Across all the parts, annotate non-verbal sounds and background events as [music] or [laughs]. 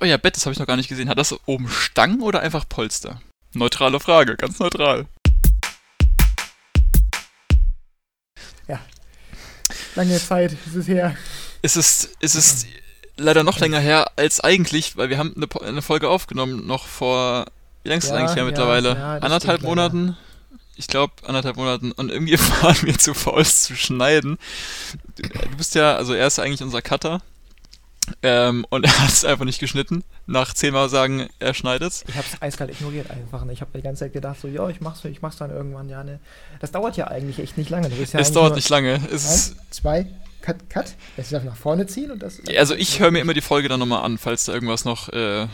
euer Bett, das habe ich noch gar nicht gesehen, hat das oben Stangen oder einfach Polster? Neutrale Frage, ganz neutral. Ja. Lange Zeit ist es her. Es ist, es ist leider noch länger her als eigentlich, weil wir haben eine, eine Folge aufgenommen, noch vor, wie lange ist es Ja, eigentlich her ja, mittlerweile? ja, anderthalb stimmt leider. Monaten? Ich glaube, anderthalb Monaten. Und irgendwie [laughs] waren wir zu faul es zu schneiden. Du, du bist ja, also er ist eigentlich unser Cutter. Ähm, und [laughs] er hat es einfach nicht geschnitten. Nach zehnmal sagen, er schneidet's. Ich hab's eiskalt ignoriert einfach. ne? Ich habe die ganze Zeit gedacht, so, ja, ich mach's, ich mach's dann irgendwann, ja, ne. Das dauert ja eigentlich echt nicht lange. Ja es dauert nicht lange. Es Eins, zwei, cut, cut. Jetzt darf nach vorne ziehen und das. also ich höre mir immer die Folge dann nochmal an, falls da irgendwas noch, äh,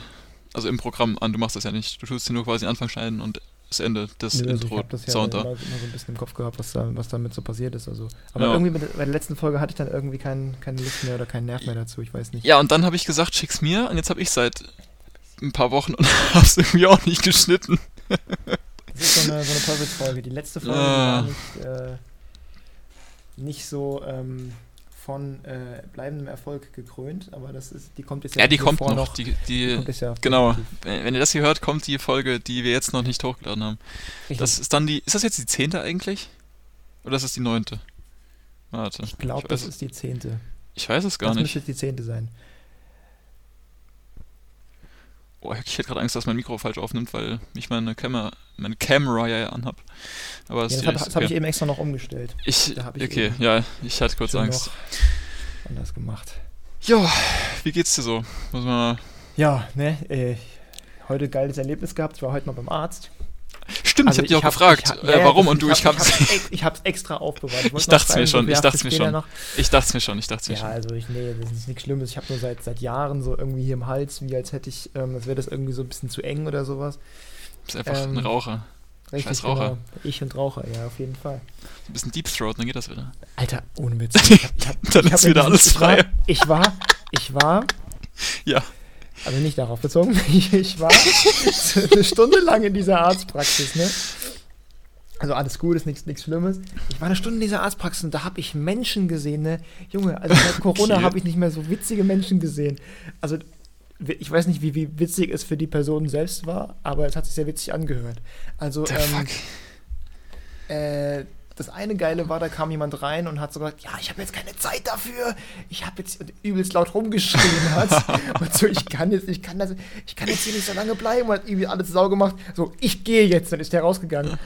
also im Programm an. Du machst das ja nicht. Du tust dir nur quasi Anfang schneiden und das Ende, das also ich Intro, habe das ja Sound immer, da. immer so ein bisschen im Kopf gehabt, was, da, was damit so passiert ist. Also. Aber Ja. irgendwie mit, bei der letzten Folge hatte ich dann irgendwie keinen keine Lust mehr oder keinen Nerv mehr dazu. Ich weiß nicht. Ja, und dann habe ich gesagt, schick's mir. Und jetzt habe ich seit ein paar Wochen und [laughs] hab's irgendwie auch nicht geschnitten. Das ist so eine, so eine Teufelsfolge. Die letzte Folge Ah. war nicht, äh, nicht so ähm, von äh, bleibendem Erfolg gekrönt, aber das ist, die kommt jetzt Ja, die kommt bevor noch. Die, die, kommt jetzt ja genau. definitiv. Wenn ihr das hier hört, kommt die Folge, die wir jetzt noch nicht hochgeladen haben. Richtig. Das ist dann die. Ist das jetzt die zehnte eigentlich? Oder ist das die neunte? Warte. ich glaube, das ist die zehnte. Ich weiß es gar das nicht. müsste jetzt die zehnte sein. Oh, ich hätte gerade Angst, dass mein Mikro falsch aufnimmt, weil ich meine Kamera, meine Camera ja anhab. Aber Ja, das, das habe das hab ich okay. eben extra noch umgestellt. ich, ich okay, ja, ich hatte kurz Angst. anders gemacht. Ja, wie geht's dir so? Muss man. Ja, ne, äh, heute geiles Erlebnis gehabt. Ich war heute mal beim Arzt. Stimmt, ich habe dich auch hab- gefragt, ich hab- äh, ja, ja, warum und du, ich hab, hab's, ich hab's, [laughs] ex- ich hab's extra aufbewahrt. wollte Ich noch dacht's mir schon, ich für dacht's mir schon. Noch. ich dachte mir schon, ich dachte mir Ja, schon. also ich, nee, das ist nichts Schlimmes. Ich habe nur seit, seit Jahren so irgendwie hier im Hals, wie als hätte ich, ähm, als wäre das irgendwie so ein bisschen zu eng oder sowas. Du bist einfach ähm, ein Raucher. Richtig, Scheiß Raucher. Genau. Ich und Raucher, ja, auf jeden Fall. Ein bisschen Deep Throat, dann geht das wieder. Alter, ohne Witz. [laughs] Ich hab, ich hab, Dann ich ist hab wieder alles frei. Ich war, ich war, Ja. Also nicht darauf bezogen, [laughs] ich, war eine Stunde lang in dieser Arztpraxis, ne? Also alles gut, ist nichts nichts Schlimmes. Ich war eine Stunde in dieser Arztpraxis und da habe ich Menschen gesehen, ne? Junge, also seit [laughs] Corona Okay. habe ich nicht mehr so witzige Menschen gesehen. Also ich weiß nicht, wie, wie witzig es für die Person selbst war, aber es hat sich sehr witzig angehört. Also ähm, Fuck. äh, das eine Geile war, da kam jemand rein und hat so gesagt, ja, ich habe jetzt keine Zeit dafür. Ich habe jetzt übelst laut rumgeschrien hat. [laughs] und so, ich kann jetzt, ich kann das, ich kann jetzt hier nicht so lange bleiben. Und hat irgendwie alles sau gemacht. So, ich gehe jetzt. Dann ist der rausgegangen.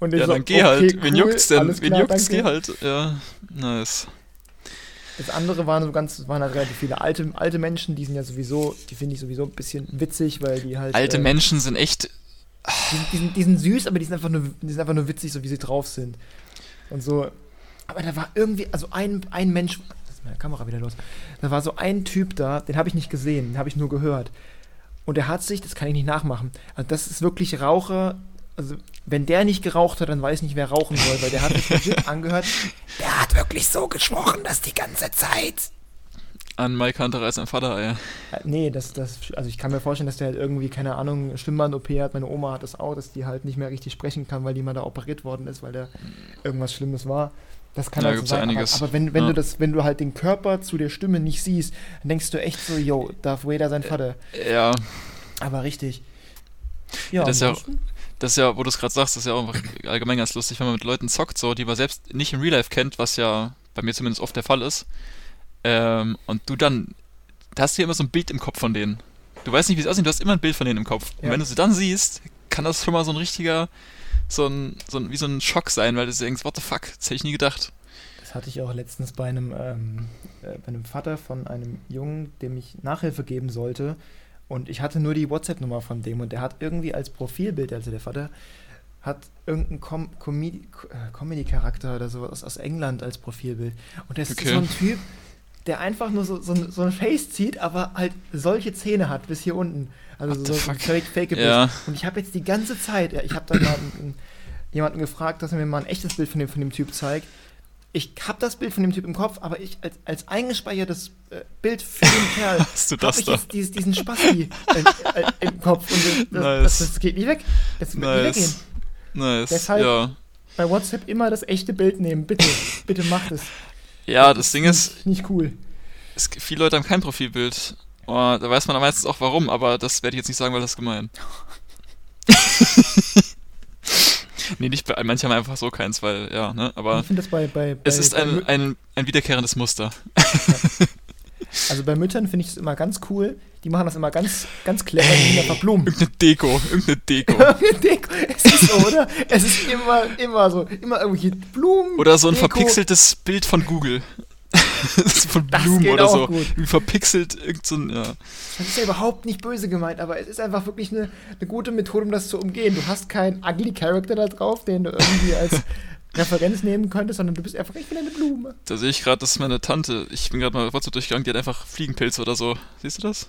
Und ich Ja, so, dann geh okay, halt. Wen cool, juckt's denn? alles Wen klar, juckt's? danke. Geh halt. Ja, nice. Das andere waren so ganz, waren halt relativ viele alte, alte Menschen, die sind ja sowieso, die finde ich sowieso ein bisschen witzig, weil die halt. Alte äh, Menschen sind echt. Die, sind- die, sind, die sind süß, aber die sind einfach nur, die sind einfach nur witzig, so wie sie drauf sind. Und so. Aber da war irgendwie, also ein, ein Mensch. Das ist meine Kamera wieder los. Da war so ein Typ da, den habe ich nicht gesehen, den habe ich nur gehört. Und der hat sich, das kann ich nicht nachmachen. Also das ist wirklich Raucher. Also wenn der nicht geraucht hat, dann weiß ich nicht, wer rauchen soll, weil der hat sich [laughs] legit angehört. Der hat wirklich so gesprochen, das die ganze Zeit. An Mike Hunter als ein Vater, ja. Äh, Nee, das, das, also ich kann mir vorstellen, dass der halt irgendwie, keine Ahnung, Stimmband-OP hat. Meine Oma hat das auch, dass die halt nicht mehr richtig sprechen kann, weil die mal da operiert worden ist, weil da irgendwas Schlimmes war. Das kann Ja, so gibt's ja sein. einiges. Aber, aber wenn, wenn Ja. du das, wenn du halt den Körper zu der Stimme nicht siehst, dann denkst du echt so, yo, Darth Vader sein Vater. Ja, Aber richtig. Ja, Das ist ja- das ist ja, wo du es gerade sagst, das ist ja auch einfach allgemein ganz lustig, wenn man mit Leuten zockt, so, die man selbst nicht im Real Life kennt, was ja bei mir zumindest oft der Fall ist. Ähm, und du dann, da hast du ja immer so ein Bild im Kopf von denen. Du weißt nicht, wie es aussieht, du hast immer ein Bild von denen im Kopf. Und Ja. wenn du sie dann siehst, kann das schon mal so ein richtiger, so ein, so ein, wie so ein Schock sein, weil du denkst, what the fuck, das hätte ich nie gedacht. Das hatte ich auch letztens bei einem, ähm, äh, bei einem Vater von einem Jungen, dem ich Nachhilfe geben sollte. Und ich hatte nur die WhatsApp-Nummer von dem und der hat irgendwie als Profilbild, also der Vater, hat irgendeinen Com äh, Comedy-Charakter oder so aus, England als Profilbild. Und Okay. ist so ein Typ, der einfach nur so, so, ein- so ein Face zieht, aber halt solche Zähne hat bis hier unten. Also What so, so ein fake, fake Bild. Ja, Und ich habe jetzt die ganze Zeit, ich habe mal einen, jemanden gefragt, dass er mir mal ein echtes Bild von dem, von dem Typ zeigt. Ich habe das Bild von dem Typ im Kopf, aber ich als, als eingespeichertes äh, Bild für den [laughs] Kerl hast du habe das ich da? jetzt dieses, diesen Spasti äh, äh, im Kopf. Und das, das, Nice. das, das geht nie weg. Das wird nie weggehen. Nice. Nice, Deshalb- ja. Bei WhatsApp immer das echte Bild nehmen, bitte. bitte macht es. Ja, das Ding ist, Nicht cool. es, viele Leute haben kein Profilbild. Oh, da weiß man dann meistens auch warum, aber das werde ich jetzt nicht sagen, weil das ist gemein. [laughs] nee, nicht bei manche haben einfach so keins, weil, ja, ne? Aber ich finde das bei, bei, bei es ist ein, ein, ein wiederkehrendes Muster. also bei Müttern finde ich das immer ganz cool. Die machen das immer ganz, ganz clever, sind einfach Blumen. Irgendeine Deko, irgendeine Deko. [laughs] Deko. Es ist so, oder? Es ist immer, immer so, immer irgendwelche Blumen. Oder so ein Deko. verpixeltes Bild von Google. [laughs] von Blumen oder so. gut. Wie verpixelt irgend so ein, ja. Das ist ja überhaupt nicht böse gemeint, aber es ist einfach wirklich eine, eine gute Methode, um das zu umgehen. Du hast keinen ugly Character da drauf, den du irgendwie als [laughs] Referenz nehmen könntest, sondern du bist einfach, ich bin eine Blume. Da sehe ich gerade, das ist meine Tante. Ich bin gerade mal WhatsApp durchgegangen, die hat einfach Fliegenpilze oder so. Siehst du das?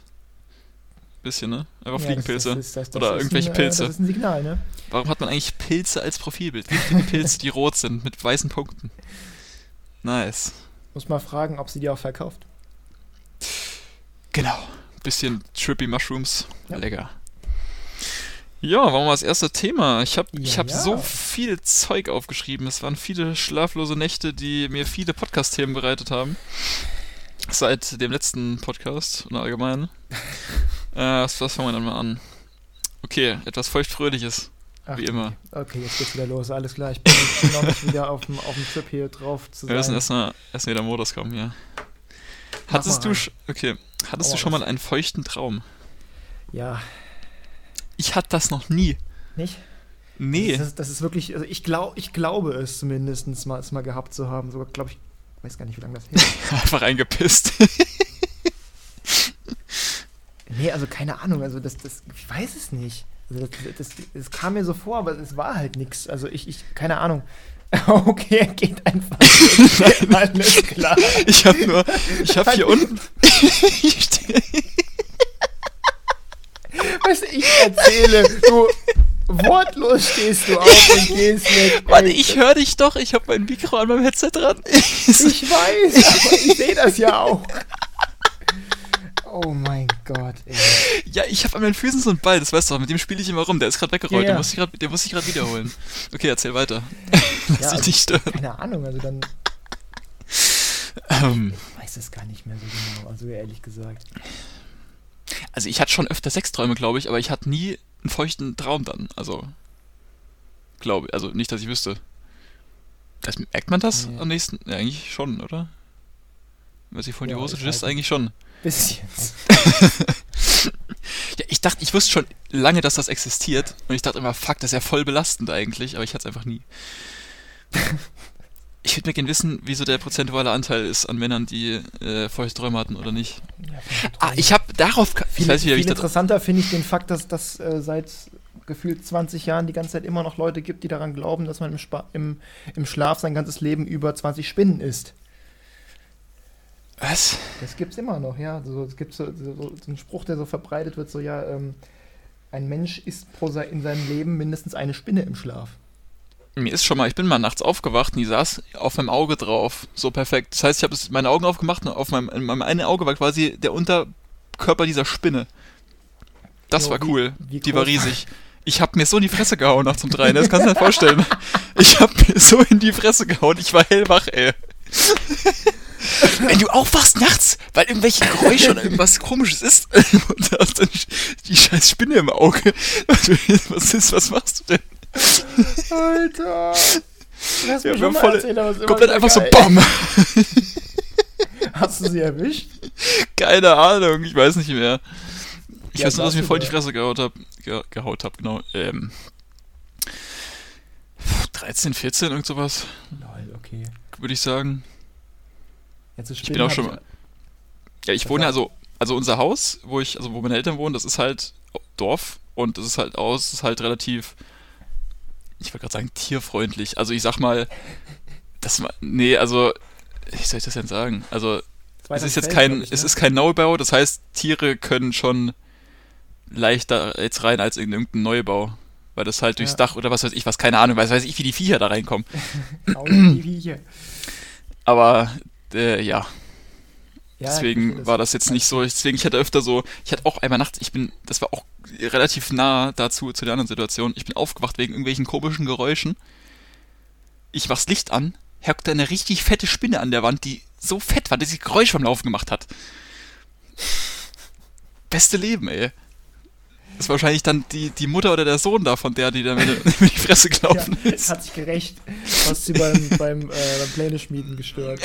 Bisschen, ne? Einfach Ja, Fliegenpilze. das- ist- das- das oder irgendwelche ein, Pilze. Das ist ein Signal, ne? Warum hat man eigentlich Pilze als Profilbild? Giftige Pilze, die rot sind, mit weißen Punkten. Nice. Muss mal fragen, ob sie die auch verkauft. Genau. Bisschen trippy Mushrooms. Ja. Lecker. Ja, warum war das erste Thema? Ich habe ich Ja, hab ja. so viel Zeug aufgeschrieben. Es waren viele schlaflose Nächte, die mir viele Podcast-Themen bereitet haben. Seit dem letzten Podcast und allgemein. Äh, was, was fangen wir dann mal an? Okay, etwas feuchtfröhliches. Ach, Wie immer. Okay, jetzt geht's wieder los, alles klar. Ich bin, bin [laughs] noch nicht wieder auf dem, auf dem Trip hier drauf zu Wir müssen sein. erstmal erst wieder Modus kommen, ja. Hattest du, okay, hattest Hau du schon mal einen feuchten Traum? Ja, Ich hatte das noch nie. nicht? Nee. Das ist, das ist wirklich, also ich, glaub, ich glaube es zumindest mal, es mal gehabt zu haben. Sogar, glaube ich, weiß gar nicht, wie lange das her ist. [laughs] Einfach reingepisst. [laughs] Nee, also keine Ahnung, also das, das, ich weiß es nicht. Also das, das, das kam mir so vor, aber es war halt nichts. Also ich, ich, keine Ahnung. [laughs] Okay, er geht einfach. [laughs] Alles klar. Ich habe nur, ich habe hier unten. [laughs] Weißt du, ich erzähle, du wortlos stehst du auf und gehst weg. Mann, ich höre dich doch. Ich habe mein Mikro an meinem Headset dran. Ich weiß, aber ich sehe das ja auch. Oh mein Gott, ey. ja, ich habe an meinen Füßen so einen Ball. Das weißt du. Mit dem spiele ich immer rum. Der ist gerade weggerollt. Ja, ja. Den muss ich gerade wiederholen. Okay, erzähl weiter. Lass Ja, dich nicht stören. Keine Ahnung, also dann Ähm, ich weiß es gar nicht mehr so genau, also ehrlich gesagt. also ich hatte schon öfter Sexträume, glaube ich, aber ich hatte nie einen feuchten Traum dann. Also glaube, also nicht, dass ich wüsste. Das, merkt man das Nee. am nächsten? Ja, eigentlich schon, oder? Wenn sich voll in die Ja, Hose weiß eigentlich schon. Bisschen. [laughs] Ja, ich dachte, ich wusste schon lange, dass das existiert. Und ich dachte immer, fuck, das ist ja voll belastend eigentlich, aber ich hatte es einfach nie. Ich würde mir gerne wissen, wie so der prozentuale Anteil ist an Männern, die äh, feuchte Träume hatten oder nicht. Ja, Ah, ich habe darauf. viel, Ich weiß nicht, wie viel ich das. interessanter finde ich den Fakt, dass das äh, seit gefühlt 20 Jahren die ganze Zeit immer noch Leute gibt, die daran glauben, dass man im, Spa im, im Schlaf sein ganzes Leben über 20 Spinnen isst. Was? Das gibt's immer noch, ja. So, es gibt so, so, so einen Spruch, der so verbreitet wird, so ja, ähm, ein Mensch isst pro se in seinem Leben mindestens eine Spinne im Schlaf. Mir ist schon mal, ich bin mal nachts aufgewacht und die saß auf meinem Auge drauf. So perfekt. Das heißt, ich habe meine Augen aufgemacht und auf meinem, in meinem einen Auge war quasi der Unterkörper dieser Spinne. Das Jo, war wie- cool. wie die war riesig. Ich habe mir so in die Fresse gehauen nach zum Dreien. Das kannst du dir vorstellen. [laughs] Ich habe mir so in die Fresse gehauen. Ich war hellwach, ey. Wenn du aufwachst nachts, weil irgendwelche Geräusche oder irgendwas komisches ist [laughs] und du hast dann die scheiß Spinne im Auge. [laughs] Was ist, was machst du denn? Alter! Lass Ja, mich mal voll- erzählen, aber Komplett einfach so geil. BAM! [laughs] Hast du sie erwischt? Keine Ahnung, ich weiß nicht mehr. Ich Ja, weiß nur, dass ich mir voll du die da? Fresse gehaut habe. Ge gehaut habe, genau. Ähm, 13, 14, irgend sowas, Lol, okay. würde ich sagen. Ist Ich bin auch schon Ja, ich wohne ja, war- also, also unser Haus, wo ich, also wo meine Eltern wohnen, das ist halt Dorf und das ist halt aus, ist halt relativ, ich wollte gerade sagen, tierfreundlich. Also ich sag mal, das nee, also, wie soll ich das denn sagen? Also, es ist jetzt kein, ich, es ne? ist kein Neubau, das heißt, Tiere können schon leichter jetzt rein als in irgendein Neubau. Weil das halt durchs Ja. Dach oder was weiß ich, was, keine Ahnung, weiß weiß ich, wie die Viecher da reinkommen. [laughs] Die Viecher. Aber, äh, ja, Ja, deswegen verstehe war das jetzt nicht so. Deswegen, ich hatte öfter so, ich hatte auch einmal nachts, ich bin, das war auch relativ nah dazu, zu der anderen Situation. Ich bin aufgewacht wegen irgendwelchen komischen Geräuschen. Ich mach's Licht an, hockt da eine richtig fette Spinne an der Wand, die so fett war, dass sie Geräusch beim Laufen gemacht hat. beste Leben, ey. Das ist wahrscheinlich dann die, die Mutter oder der Sohn da, von der, die dann [laughs] in die Fresse gelaufen ja, ist. hat sich gerecht. Hast sie beim, [laughs] beim, äh, beim Pläne-Schmieden gestört.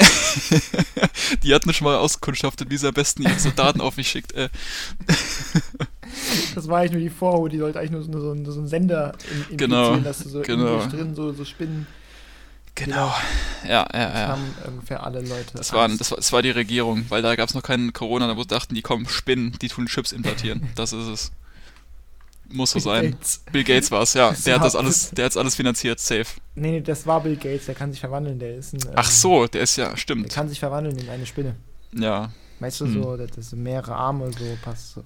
[laughs] die hat mir schon mal auskundschaftet, wie sie am besten ihre Soldaten auf mich schickt. Äh. Das war eigentlich nur die Vorhut, die sollte eigentlich nur so, so, so einen Sender in, Genau, dass du so genau. drin so, so Spinnen Genau. Ja, ja, das ja. haben ungefähr alle Leute. Das, waren, das, war, das war die Regierung, weil da gab es noch keinen Corona, da dachten die, kommen Spinnen, die tun Chips implantieren. Das ist es. Muss so Bill sein. Gates. Bill Gates war es, ja. Das [laughs] Der hat das alles, der hat's alles finanziert, safe. Nee, nee, das war Bill Gates, der kann sich verwandeln, der ist ein. ähm, Ach so, der ist ja, Der stimmt. kann sich verwandeln in eine Spinne. Ja, Weißt du, Hm. so, das ist mehrere Arme, so passt so.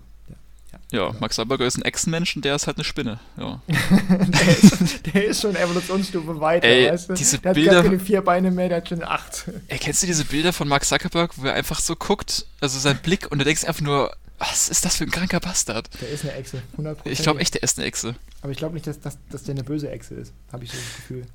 ja. Max Zuckerberg ist ein Echsenmensch und der ist halt eine Spinne. Ja. [laughs] der, ist, der ist schon Evolutionsstufe weiter, Ey, weißt du? diese der hat Bilder- gar keine vier Beine mehr, der hat schon acht. Ey, kennst du diese Bilder von Mark Zuckerberg, wo er einfach so guckt, also sein Blick, und du denkst einfach nur, was ist das für ein kranker Bastard? Der ist eine Echse, 100%. Ich glaube echt, der ist eine Echse. Aber ich glaube nicht, dass, dass, dass der eine böse Echse ist, habe ich so das Gefühl.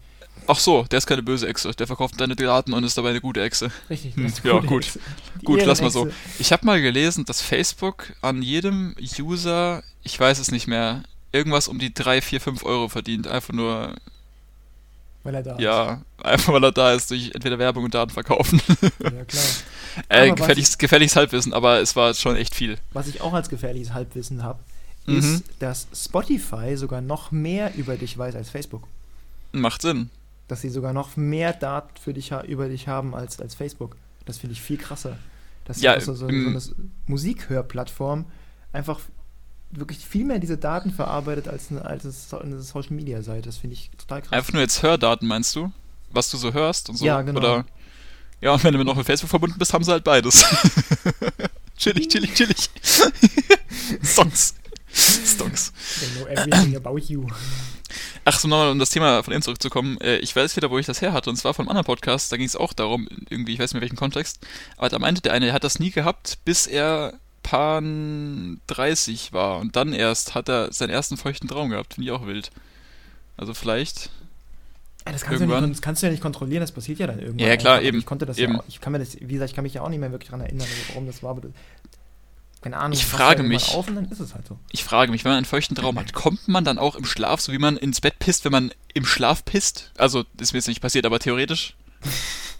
Ach so, der ist keine böse Echse. Der verkauft deine Daten und ist dabei eine gute Echse. Richtig, Hm, ist ja, gut. Echse. Gut, lass mal so. Ich habe mal gelesen, dass Facebook an jedem User, ich weiß es nicht mehr, irgendwas um die 3, 4, 5 Euro verdient. Einfach nur, Weil er da ja, einfach weil er da ist, durch entweder Werbung und Daten verkaufen. ist. Ja, [laughs] klar. Äh, Aber was gefährliches, gefährliches Halbwissen, aber es war schon echt viel. Was ich auch als gefährliches Halbwissen habe, Mhm. ist, dass Spotify sogar noch mehr über dich weiß als Facebook. Macht Sinn. Dass sie sogar noch mehr Daten für dich über dich haben als, als Facebook. Das finde ich viel krasser. Dass Ja, ja, so, so, im- eine Musikhörplattform einfach wirklich viel mehr diese Daten verarbeitet als eine, als eine Social Media Seite. Das finde ich total krass. Einfach nur jetzt Hördaten, meinst du? Was du so hörst und so? Ja, genau. Oder, ja, und wenn du noch mit Facebook verbunden bist, haben sie halt beides. [laughs] chillig, chillig, chillig. [laughs] Songs. Stonks. They know everything about you. Ach so, nochmal, um das Thema von eben zurückzukommen. Äh, ich weiß wieder, wo ich das her hatte. Und zwar von einem anderen Podcast. Da ging es auch darum, irgendwie, ich weiß nicht mehr welchen Kontext. Aber da meinte der eine, er hat das nie gehabt, bis er Pan 30 war. Und dann erst hat er seinen ersten feuchten Traum gehabt. Finde ich auch wild. Also vielleicht. Ja, das, kannst du ja Irgendwann. nicht, das kannst du ja nicht kontrollieren, das passiert ja dann irgendwann. Ja, klar, einfach. eben, Ich konnte das eben. ja auch, ich kann mir das, wie gesagt, ich kann mich ja auch nicht mehr wirklich daran erinnern, warum das war, aber das, keine Ahnung. Ich frage mich. Auf und dann ist es halt so. Ich frage mich, wenn man einen feuchten Traum hat, kommt man dann auch im Schlaf, so wie man ins Bett pisst, wenn man im Schlaf pisst? Also, ist mir jetzt nicht passiert, aber theoretisch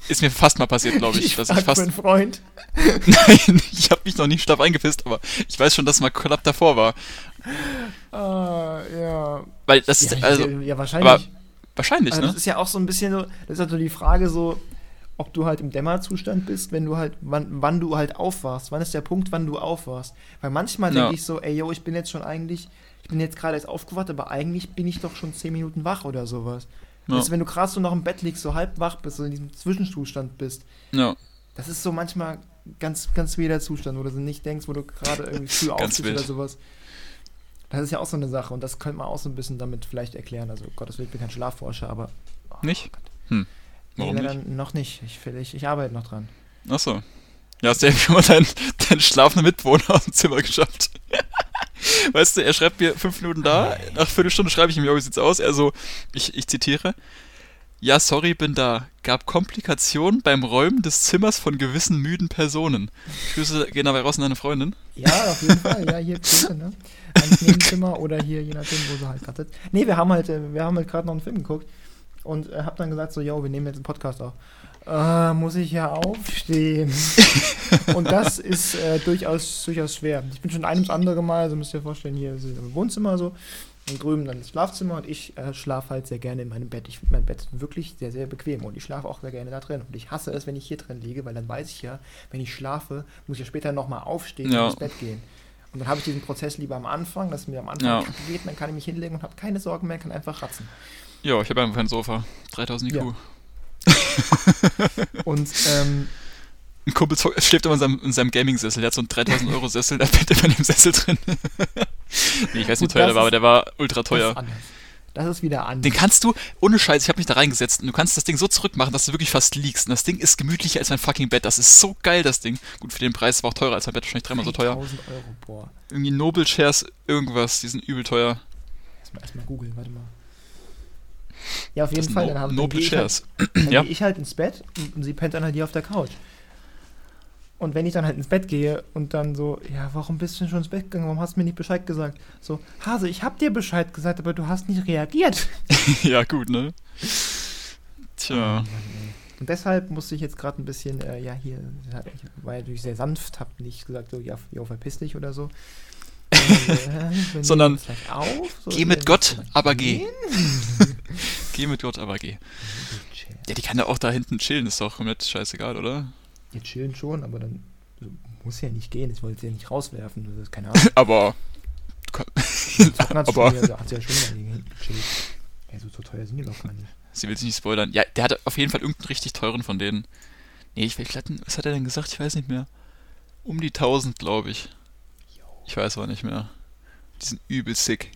ist mir fast mal passiert, glaube [laughs] ich, dass ich fast. meinen Freund. [laughs] Nein, ich habe mich noch nie im Schlaf eingepisst, aber ich weiß schon, dass es mal knapp davor war. Ah, ja. Weil das Ja, ist, ich- also, ja, wahrscheinlich. aber wahrscheinlich, Also das ne? ist ja auch so ein bisschen so, das ist halt so die Frage so, ob du halt im Dämmerzustand bist, wenn du halt, wann, wann du halt aufwachst. Wann ist der Punkt, wann du aufwachst? Weil manchmal Ja. denke ich so, ey, yo, ich bin jetzt schon eigentlich, ich bin jetzt gerade erst aufgewacht, aber eigentlich bin ich doch schon zehn Minuten wach oder sowas. Ja. Du, wenn du gerade so noch im Bett liegst, so halb wach bist, so in diesem Zwischenzustand bist, Ja, das ist so manchmal ganz, ganz wilder Zustand, wo du so nicht denkst, wo du gerade irgendwie früh [laughs] aufstehst oder sowas. Das ist ja auch so eine Sache und das könnte man auch so ein bisschen damit vielleicht erklären. Also, Gottes Willen, ich bin kein Schlafforscher, aber. oh Nicht? Gott. Hm. Nee, Warum leider nicht? noch nicht. Ich, ich, ich arbeite noch dran. Achso. Ja, hast du ja schon mal deinen, deinen schlafenden Mitbewohner aus dem Zimmer geschafft. [laughs] Weißt du, er schreibt mir fünf Minuten da, nach Viertelstunde schreibe ich ihm, ja, wie sieht's aus? Er so, ich, ich zitiere, ja, sorry, bin da. Gab Komplikationen beim Räumen des Zimmers von gewissen müden Personen. Grüße gehen dabei raus an deine Freundin. Ja, auf jeden Fall. Ja, hier Grüße, ne? Ans Nebenzimmer oder hier, je nachdem, wo sie halt gerade sitzt. Nee, wir haben halt, äh, wir haben halt gerade noch einen Film geguckt und äh, hab dann gesagt so, yo, wir nehmen jetzt einen Podcast auf. Äh, muss ich ja aufstehen. [laughs] und das ist äh, durchaus, durchaus schwer. Ich bin schon ein ums andere Mal, also müsst ihr euch vorstellen, hier ist im Wohnzimmer so und drüben dann das Schlafzimmer und ich äh, schlafe halt sehr gerne in meinem Bett. Ich finde mein Bett wirklich sehr, sehr bequem und ich schlafe auch sehr gerne da drin. Und ich hasse es, wenn ich hier drin liege, weil dann weiß ich ja, wenn ich schlafe, muss ich ja später nochmal aufstehen Ja. und ins Bett gehen. Und dann habe ich diesen Prozess lieber am Anfang, dass es mir am Anfang Ja. geht, dann kann ich mich hinlegen und habe keine Sorgen mehr, kann einfach ratzen. Ja, ich habe einfach ein Sofa. 3000 IQ. Ja. [laughs] Und ähm, Ein Kumpel schläft immer in seinem, in seinem Gaming-Sessel. Der hat so einen 3000 Euro Sessel, da pennt immer in dem Sessel drin. [laughs] nee, ich weiß nicht, wie teuer das der war, aber der war ultra das teuer. ist. Das ist wieder anders. Den kannst du, ohne Scheiß, ich habe mich da reingesetzt und du kannst das Ding so zurückmachen, dass du wirklich fast liegst. Und das Ding ist gemütlicher als mein fucking Bett. Das ist so geil, das Ding. Gut, für den Preis war auch teurer als mein Bett, wahrscheinlich dreimal so teuer. 1000 Euro, boah. Irgendwie Noble Shares, irgendwas, die sind übel teuer. Erstmal erstmal googeln, warte mal. Ja, auf Das jeden sind Fall. no Dann, habe, dann Noble [clears throat] gehe ich, halt, dann Ja. geh ich halt ins Bett und, und sie pennt dann halt hier auf der Couch. Und wenn ich dann halt ins Bett gehe und dann so, ja, warum bist du denn schon ins Bett gegangen? Warum hast du mir nicht Bescheid gesagt? So, Hase, ich hab dir Bescheid gesagt, aber du hast nicht reagiert. [laughs] ja, gut, ne? Tja. Und deshalb musste ich jetzt gerade ein bisschen, äh, ja, hier, ich war natürlich sehr sanft, hab nicht gesagt, so, ja, jo, verpiss dich oder so. [laughs] Und, äh, Sondern, auf, so, [laughs] geh mit Gott, aber geh. geh mit Gott, aber geh. Ja, die kann ja auch da hinten chillen, ist doch komplett scheißegal, oder? Ja, chillen schon, aber dann also, muss ja nicht gehen. Ich wollte sie ja nicht rauswerfen. Das ist keine [laughs] Ahnung. aber. [laughs] aber. Da hat sie ja schon mal gechillt. Ja, so, so teuer sind die doch gar nicht. Sie will sich nicht spoilern. Ja, der hat auf jeden Fall irgendeinen richtig teuren von denen. Nee, ich will was hat er denn gesagt? Ich weiß nicht mehr. Um die 1000, glaube ich. Ich weiß aber nicht mehr. Die sind übel sick.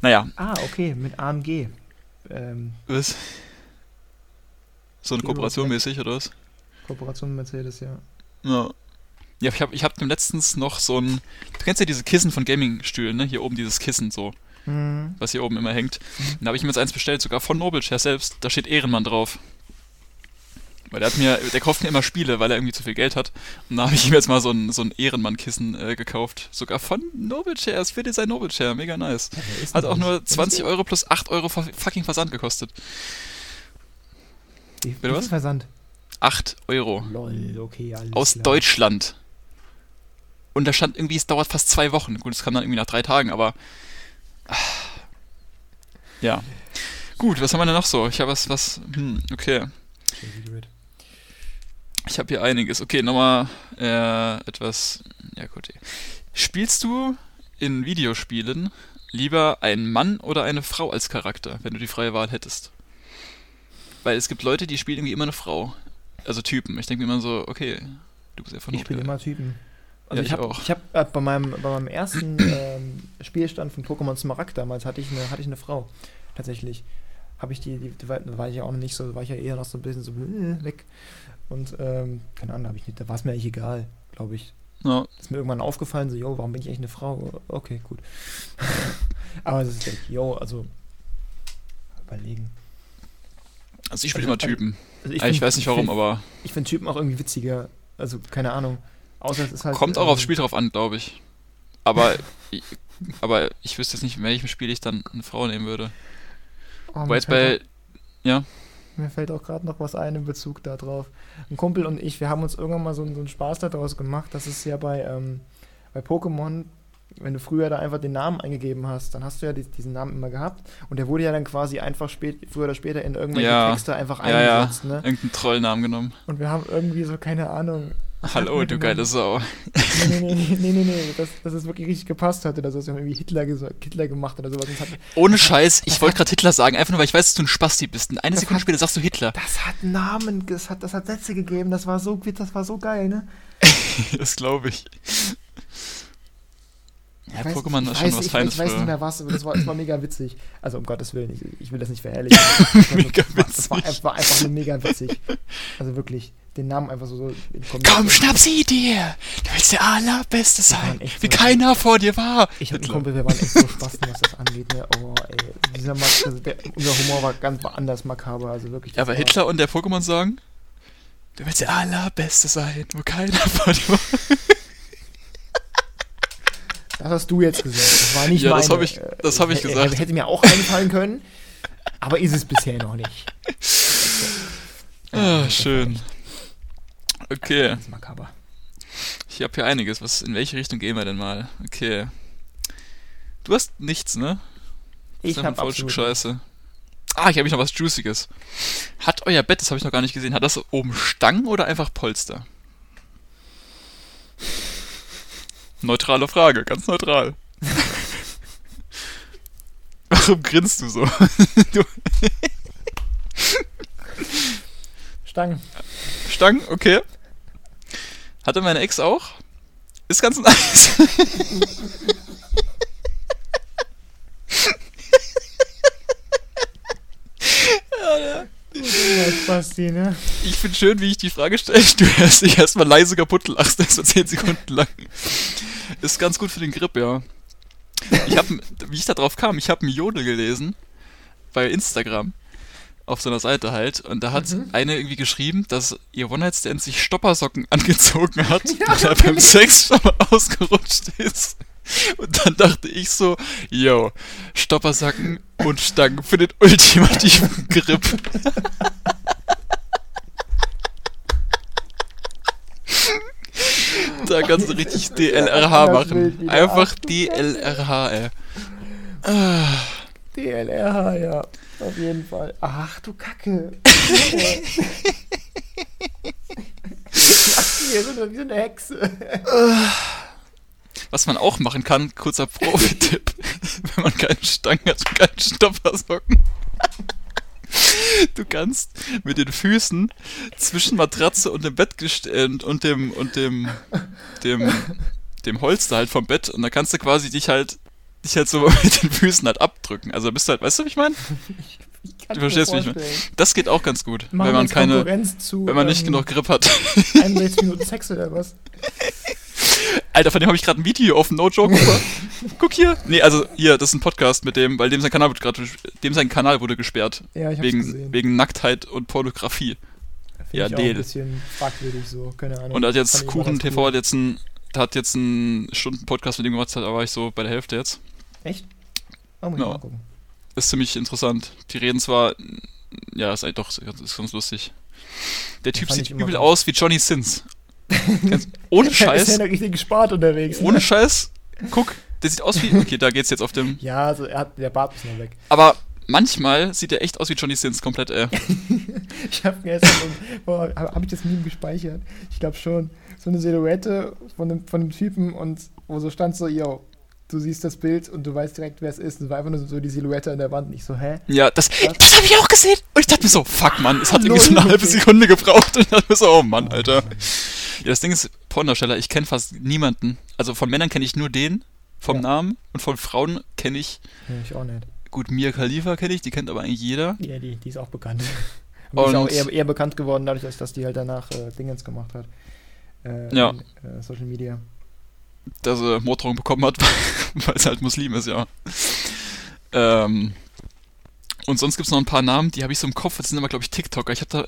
Naja. Ah, okay, mit AMG. Ähm, was? So eine Kooperation mäßig, oder was? Kooperation mit Mercedes, ja. Ja. Ja, ich habe ich hab letztens noch so ein. Du kennst ja diese Kissen von Gaming-Stühlen, ne? Hier oben dieses Kissen so. Mhm. Was hier oben immer hängt. Mhm. Da habe ich mir jetzt eins bestellt, sogar von Nobelshare selbst. Da steht Ehrenmann drauf. Weil der hat mir, der kauft mir immer Spiele, weil er irgendwie zu viel Geld hat. Und da habe ich ihm jetzt mal so ein, so ein Ehrenmann-Kissen äh, gekauft. Sogar von Nobelshares, für Design Nobelshare. Mega nice. Ja, hat auch nur 20 Euro plus 8 Euro fucking Versand gekostet. Wie, Bitte was? Versand? 8 Euro. Lol, okay, Aus klar. Deutschland. Und da stand irgendwie, es dauert fast zwei Wochen. Gut, es kam dann irgendwie nach drei Tagen, aber. Ja. Gut, was haben wir denn noch so? Ich habe was, was. Hm, okay. Ich habe hier einiges. Okay, nochmal äh, etwas. Ja, gut. Spielst du in Videospielen lieber einen Mann oder eine Frau als Charakter, wenn du die freie Wahl hättest? Weil es gibt Leute, die spielen irgendwie immer eine Frau. Also Typen. Ich denke mir immer so, okay, du bist ja von Ich spiele immer Typen. Also ja, ich, ich auch. Ich habe äh, bei, meinem, bei meinem ersten [clears throat] ähm, Spielstand von Pokémon Smaragd damals hatte ich eine, hatte ich eine Frau. Tatsächlich. Habe ich die, die, die war, ich ja auch noch nicht so, war ich ja eher noch so ein bisschen so äh, weg. Und ähm, keine Ahnung, habe ich nicht, da war es mir eigentlich egal, glaube ich. Ja. Ist mir irgendwann aufgefallen, so, yo, warum bin ich eigentlich eine Frau? Okay, gut. [laughs] Aber es ist like, yo, also überlegen. Also ich spiele immer Typen. Also ich, find, ich, weiß nicht warum, ich find, aber. Ich finde Typen auch irgendwie witziger. Also keine Ahnung. Außer es ist halt. Kommt auch ähm, aufs Spiel drauf an, glaube ich. Aber, [laughs] ich, aber ich wüsste jetzt nicht, in welchem Spiel ich dann eine Frau nehmen würde. Oh, Weil jetzt bei. Ja. Mir fällt auch gerade noch was ein in Bezug darauf. Ein Kumpel und ich, wir haben uns irgendwann mal so, so einen Spaß daraus gemacht. Das ist ja bei, ähm, bei Pokémon wenn du früher da einfach den Namen eingegeben hast, dann hast du ja die, diesen Namen immer gehabt und der wurde ja dann quasi einfach spät, früher oder später in irgendwelche ja. Texte einfach eingesetzt. Ja, ja. Ne? Irgendeinen Trollnamen genommen. Und wir haben irgendwie so, keine Ahnung. [laughs] Hallo, du geile Sau. Nee, nee, nee, nee, nee, nee, [laughs] nee. Dass, dass es wirklich richtig gepasst hatte, dass es irgendwie Hitler, Hitler gemacht oder sowas. Hat, [laughs] Ohne Scheiß, ich wollte gerade Hitler sagen, einfach nur, weil ich weiß, dass du ein Spasti bist. Und eine Sekunde hat, später sagst du Hitler. Das hat Namen, das hat, das hat Sätze gegeben, das war so, das war so geil, ne? das glaube ich. Ja, weiß, Pokémon ist schon was ich, Feines. Ich weiß nicht mehr was, aber das war, das war mega witzig. Also um Gottes Willen, ich, ich will das nicht verherrlichen. mega [laughs] das, war, das war, das war einfach nur mega witzig. Also wirklich, den Namen einfach so. so Komm, schnapp sie dir! Du willst der Allerbeste sein, wie so keiner vor dir war. Ich hatte einen Kumpel, wir waren echt so spasten, was das angeht. Ne? Oh, ey, dieser Mak also der, unser Humor war ganz anders makaber, also wirklich. Ja, aber Hitler und der Pokémon sagen, du willst der Allerbeste sein, wo keiner [laughs] vor dir war. Das hast du jetzt gesagt. Das war nicht ja, meine. das habe ich, das hab ich gesagt. Hätte mir auch einfallen können, aber ist es bisher noch nicht. Ah, schön. Okay. Ich habe hier einiges. Was, in welche Richtung gehen wir denn mal? Okay. Du hast nichts, ne? Ich habe absolut Scheiße. Ah, ich habe noch was Juiciges. Hat euer Bett, das habe ich noch gar nicht gesehen, hat das oben Stangen oder einfach Polster? Neutrale Frage, ganz neutral. [laughs] Warum grinst du so? [laughs] du Stangen. Stangen, okay. Hatte meine Ex auch. Ist ganz nice. [laughs] ja, Basti, ne? Ich finde schön, wie ich die Frage stelle. Du hörst dich erstmal leise kaputt lachst, erst 10 Sekunden lang. Ist ganz gut für den Grip, ja. Ich hab, wie ich da drauf kam, ich habe einen Jodel gelesen bei Instagram. auf so einer Seite halt. Und da hat Mhm. eine irgendwie geschrieben, dass ihr One-Night-Stand sich Stoppersocken [laughs] angezogen hat, Ja, weil er beim Sex schon mal ausgerutscht ist. Und dann dachte ich so, yo, Stoppersocken und Stangen für den ultimativen Grip. Da kannst du richtig DLRH machen. Einfach DLRH, ey. DLRH, ja. Auf jeden Fall. Ach du Kacke. [laughs] Hier so wie so eine Hexe. [laughs] Was man auch machen kann, kurzer Profi-Tipp, [laughs] wenn man keine Stangen hat und keine Stoppersocken. Du kannst mit den Füßen zwischen Matratze und dem Bettgest äh, und, dem und dem dem dem Holster halt vom Bett und da kannst du quasi dich halt dich halt so [laughs] mit den Füßen halt abdrücken. Also bist du halt, weißt du, wie ich meine? Du verstehst mich. Das geht auch ganz gut, Machen wenn man keine zu, wenn man nicht ähm, genug Grip hat. 61 Minuten Sex oder was? [laughs] Alter, von dem habe ich gerade ein Video offen, no joke. [laughs] Guck hier. Nee, also hier, das ist ein Podcast mit dem, weil dem sein Kanal wurde gerade dem sein Kanal wurde gesperrt Ja, ich hab's wegen gesehen. wegen Nacktheit und Pornografie. Find ja, ich Deal. ein bisschen fragwürdig so, keine Ahnung. Und hat jetzt ich Kuchen TV hat jetzt ein hat jetzt einen Stunden Podcast mit dem gemacht, da war ich so bei der Hälfte jetzt. Echt? Oh, muss ich Ja. mal gucken. Ist ziemlich interessant. Die reden zwar ja, ist eigentlich doch ist ganz lustig. Der Typ sieht ich übel gut. aus wie Johnny Sins. [laughs] Ganz, ohne [laughs] Ist ja Scheiß, richtig gespart unterwegs. ne? ohne Scheiß. Guck, der sieht aus wie okay, da geht's jetzt auf dem Ja, also er hat, der Bart ist noch weg. Aber manchmal sieht er echt aus wie Johnny Sins, komplett, äh. [laughs] Ich habe gestern, so, boah, hab ich das Meme gespeichert? Ich glaube schon. So eine Silhouette von dem, von dem Typen und wo so stand so, yo, du siehst das Bild und du weißt direkt, wer es ist. Es war einfach nur so die Silhouette an der Wand. Und ich so, hä? Ja, das, das habe ich auch gesehen. Und ich dachte mir so, fuck, Mann, es hat irgendwie [laughs] so eine halbe. Sekunde gebraucht. Und ich dachte mir so, oh Mann, Alter. Ja, das Ding ist, Pornodarsteller, ich kenne fast niemanden. Also von Männern kenne ich nur den, vom Ja. Namen. Und von Frauen kenne ich, Ja, ich auch nicht. gut, Mia Khalifa kenne ich, die kennt aber eigentlich jeder. Ja, die, die ist auch bekannt. Aber [laughs] die ist Und- auch eher, eher bekannt geworden, dadurch, dass, dass die halt danach äh, Dingens gemacht hat. Äh, Ja. in, äh, Social Media. dass er Morddrohung bekommen hat, [laughs] weil es halt Muslim ist, ja. Ähm, und sonst gibt es noch ein paar Namen, die habe ich so im Kopf, das sind aber, glaube ich, TikToker. Ich habe da.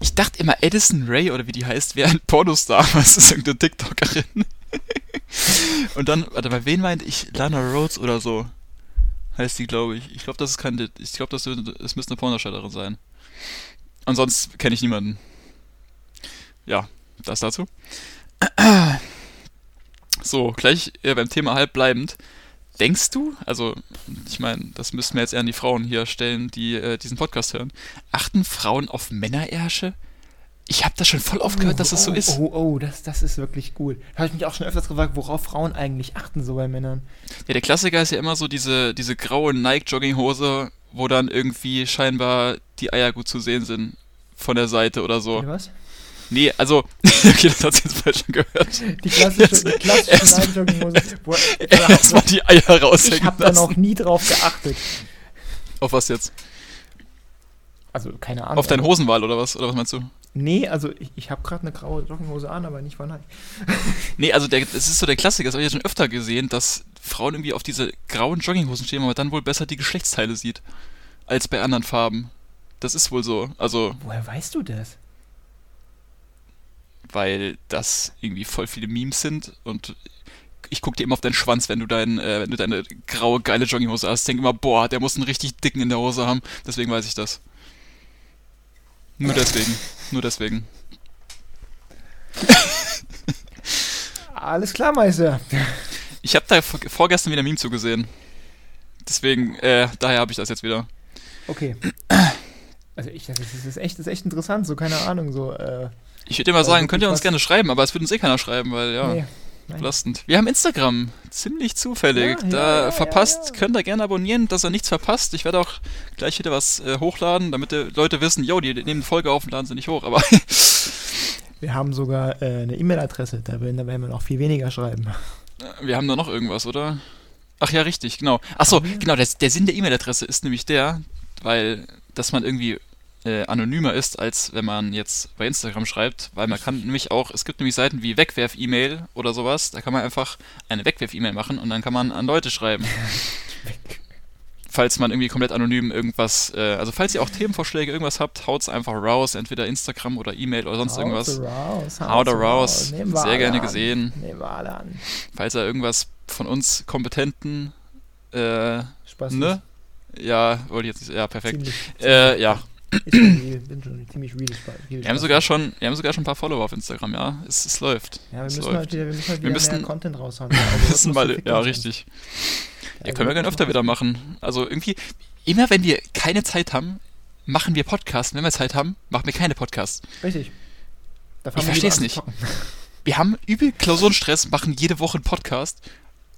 Ich dachte immer, Edison Ray oder wie die heißt, wäre ein Pornostar, [laughs] aber es ist irgendeine TikTokerin. [laughs] und dann, warte, bei wen meinte ich? Lana Rhodes oder so. Heißt die, glaube ich. Ich glaube, das ist keine. Ich glaube, das, das müsste eine Pornodarstellerin sein. Und sonst kenne ich niemanden. Ja, das dazu. [clears throat] So, gleich äh, beim Thema halb bleibend. Denkst du, also ich meine, das müssten wir jetzt eher an die Frauen hier stellen, die äh, diesen Podcast hören. Achten Frauen auf Männerärsche? Ich habe das schon voll oft gehört, dass es so oh, ist. Oh, oh, das, das ist wirklich gut. Da habe ich mich auch schon öfters gefragt, worauf Frauen eigentlich achten, so bei Männern. Ja, der Klassiker ist ja immer so diese, diese graue Nike-Jogginghose, wo dann irgendwie scheinbar die Eier gut zu sehen sind von der Seite oder so. Oder was? Nee, also, [laughs] okay, das hat sie jetzt falsch schon gehört. Die klassische, die klassische Erst- Nike-Jogginghose. Wo- [laughs] Erstmal die Eier Ich raushängen habe da noch nie drauf geachtet. Auf was jetzt? Also, keine Ahnung. Auf deine aber- Hosenwahl oder was? Oder was meinst du? Nee, also ich, ich habe gerade eine graue Jogginghose an, aber nicht von Nike. [laughs] Nee, also der, das ist so der Klassiker, das habe ich ja schon öfter gesehen, dass Frauen irgendwie auf diese grauen Jogginghosen stehen, man dann wohl besser die Geschlechtsteile sieht, als bei anderen Farben. Das ist wohl so. Also, Woher weißt du das? Weil das irgendwie voll viele Memes sind und ich guck dir immer auf deinen Schwanz, wenn du dein, äh, wenn du deine graue, geile Jogginghose hast. Denk immer, boah, der muss einen richtig dicken in der Hose haben. Deswegen weiß ich das. Nur deswegen. Nur deswegen. Alles klar, Meister. Ich habe da vor- vorgestern wieder ein Meme zugesehen. Deswegen, äh, daher habe ich das jetzt wieder. Okay. Also ich, das ist, das ist echt, das ist echt interessant, so keine Ahnung, so, äh, Ich würde mal Ja, sagen, könnt ihr uns gerne schreiben, aber es würde uns eh keiner schreiben, weil ja, nee. Nein. belastend. Wir haben Instagram, ziemlich zufällig. Ja, da ja, verpasst, ja. könnt ihr gerne abonnieren, dass ihr nichts verpasst. Ich werde auch gleich wieder was äh, hochladen, damit die Leute wissen, yo, die nehmen Folge auf und laden sie nicht hoch. Aber [laughs] Wir haben sogar äh, eine E-Mail-Adresse, da werden, da werden wir noch viel weniger schreiben. wir haben da noch irgendwas, oder? Ach ja, richtig, genau. Achso, genau, der, der Sinn der E-Mail-Adresse ist nämlich der, weil, dass man irgendwie äh, anonymer ist, als wenn man jetzt bei Instagram schreibt, weil man kann nämlich auch, es gibt nämlich Seiten wie Wegwerf-E-Mail oder sowas, da kann man einfach eine Wegwerf-E-Mail machen und dann kann man an Leute schreiben. [laughs] falls man irgendwie komplett anonym irgendwas, äh, also falls ihr auch Themenvorschläge, irgendwas habt, haut's einfach raus, entweder Instagram oder E-Mail oder sonst irgendwas. Raus, Haut raus, wir sehr gerne an. gesehen. Nehmen wir alle an. Falls ihr irgendwas von uns kompetenten, äh, Spaß. ne? Ja, wollte ich jetzt, nicht- ja, perfekt. Ziemlich, Äh, ja, real, bin schon ziemlich real. Wir haben sogar schon, wir haben sogar schon ein paar Follower auf Instagram, ja. Es, es läuft. Ja, wir es müssen, läuft. halt wieder, wir müssen halt Wir wieder müssen- mehr Content raushauen. Wir müssen mal, ja, richtig. Ja, können wir gerne öfter wieder machen. Also irgendwie, immer wenn wir keine Zeit haben, machen wir Podcasts. Wenn wir Zeit haben, machen wir keine Podcasts. Richtig. Ich wir versteh's an nicht. [laughs] Wir haben übel Klausurenstress, machen jede Woche einen Podcast.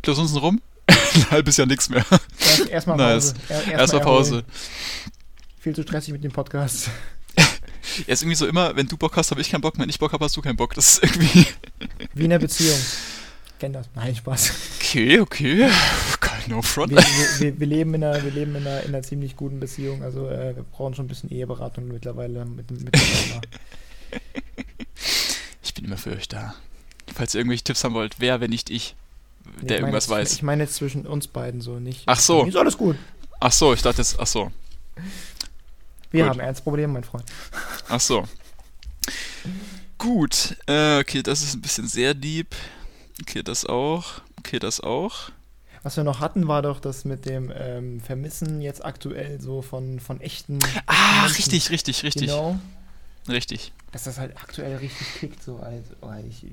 Klausuren sind rum, [laughs] ein halbes Jahr nichts mehr. Erst- Erstmal [laughs] Nice. Pause. Er- Erstmal Pause. erholen. Viel zu stressig mit dem Podcast. [laughs] Ja, ist irgendwie so immer, wenn du Bock hast, habe ich keinen Bock. Wenn ich Bock habe, hast du keinen Bock. Das ist irgendwie. [laughs] Wie in einer Beziehung. [laughs] Kennt das? Nein, Spaß. Okay, okay. No front. Wir, wir, wir, leben, in einer, wir leben in, einer, in einer ziemlich guten Beziehung. Also äh, wir brauchen schon ein bisschen Eheberatung mittlerweile mit, mit miteinander. Ich bin immer für euch da. Falls ihr irgendwelche Tipps haben wollt, wer, wenn nicht ich, Nee, der ich meine irgendwas jetzt, weiß. Ich meine jetzt zwischen uns beiden so nicht. Ach so. Ist alles gut. Ach so, ich dachte jetzt, ach so, Wir Gut. haben ernst Probleme, mein Freund. ach so. Gut, äh, okay, das ist ein bisschen sehr deep. Okay, das auch. Okay, das auch. Was wir noch hatten, war doch das mit dem ähm, Vermissen jetzt aktuell so von, von echten. Ah, Menschen. richtig, richtig, richtig. Genau. Richtig. Dass das halt aktuell richtig kickt. So, also, oh, ich,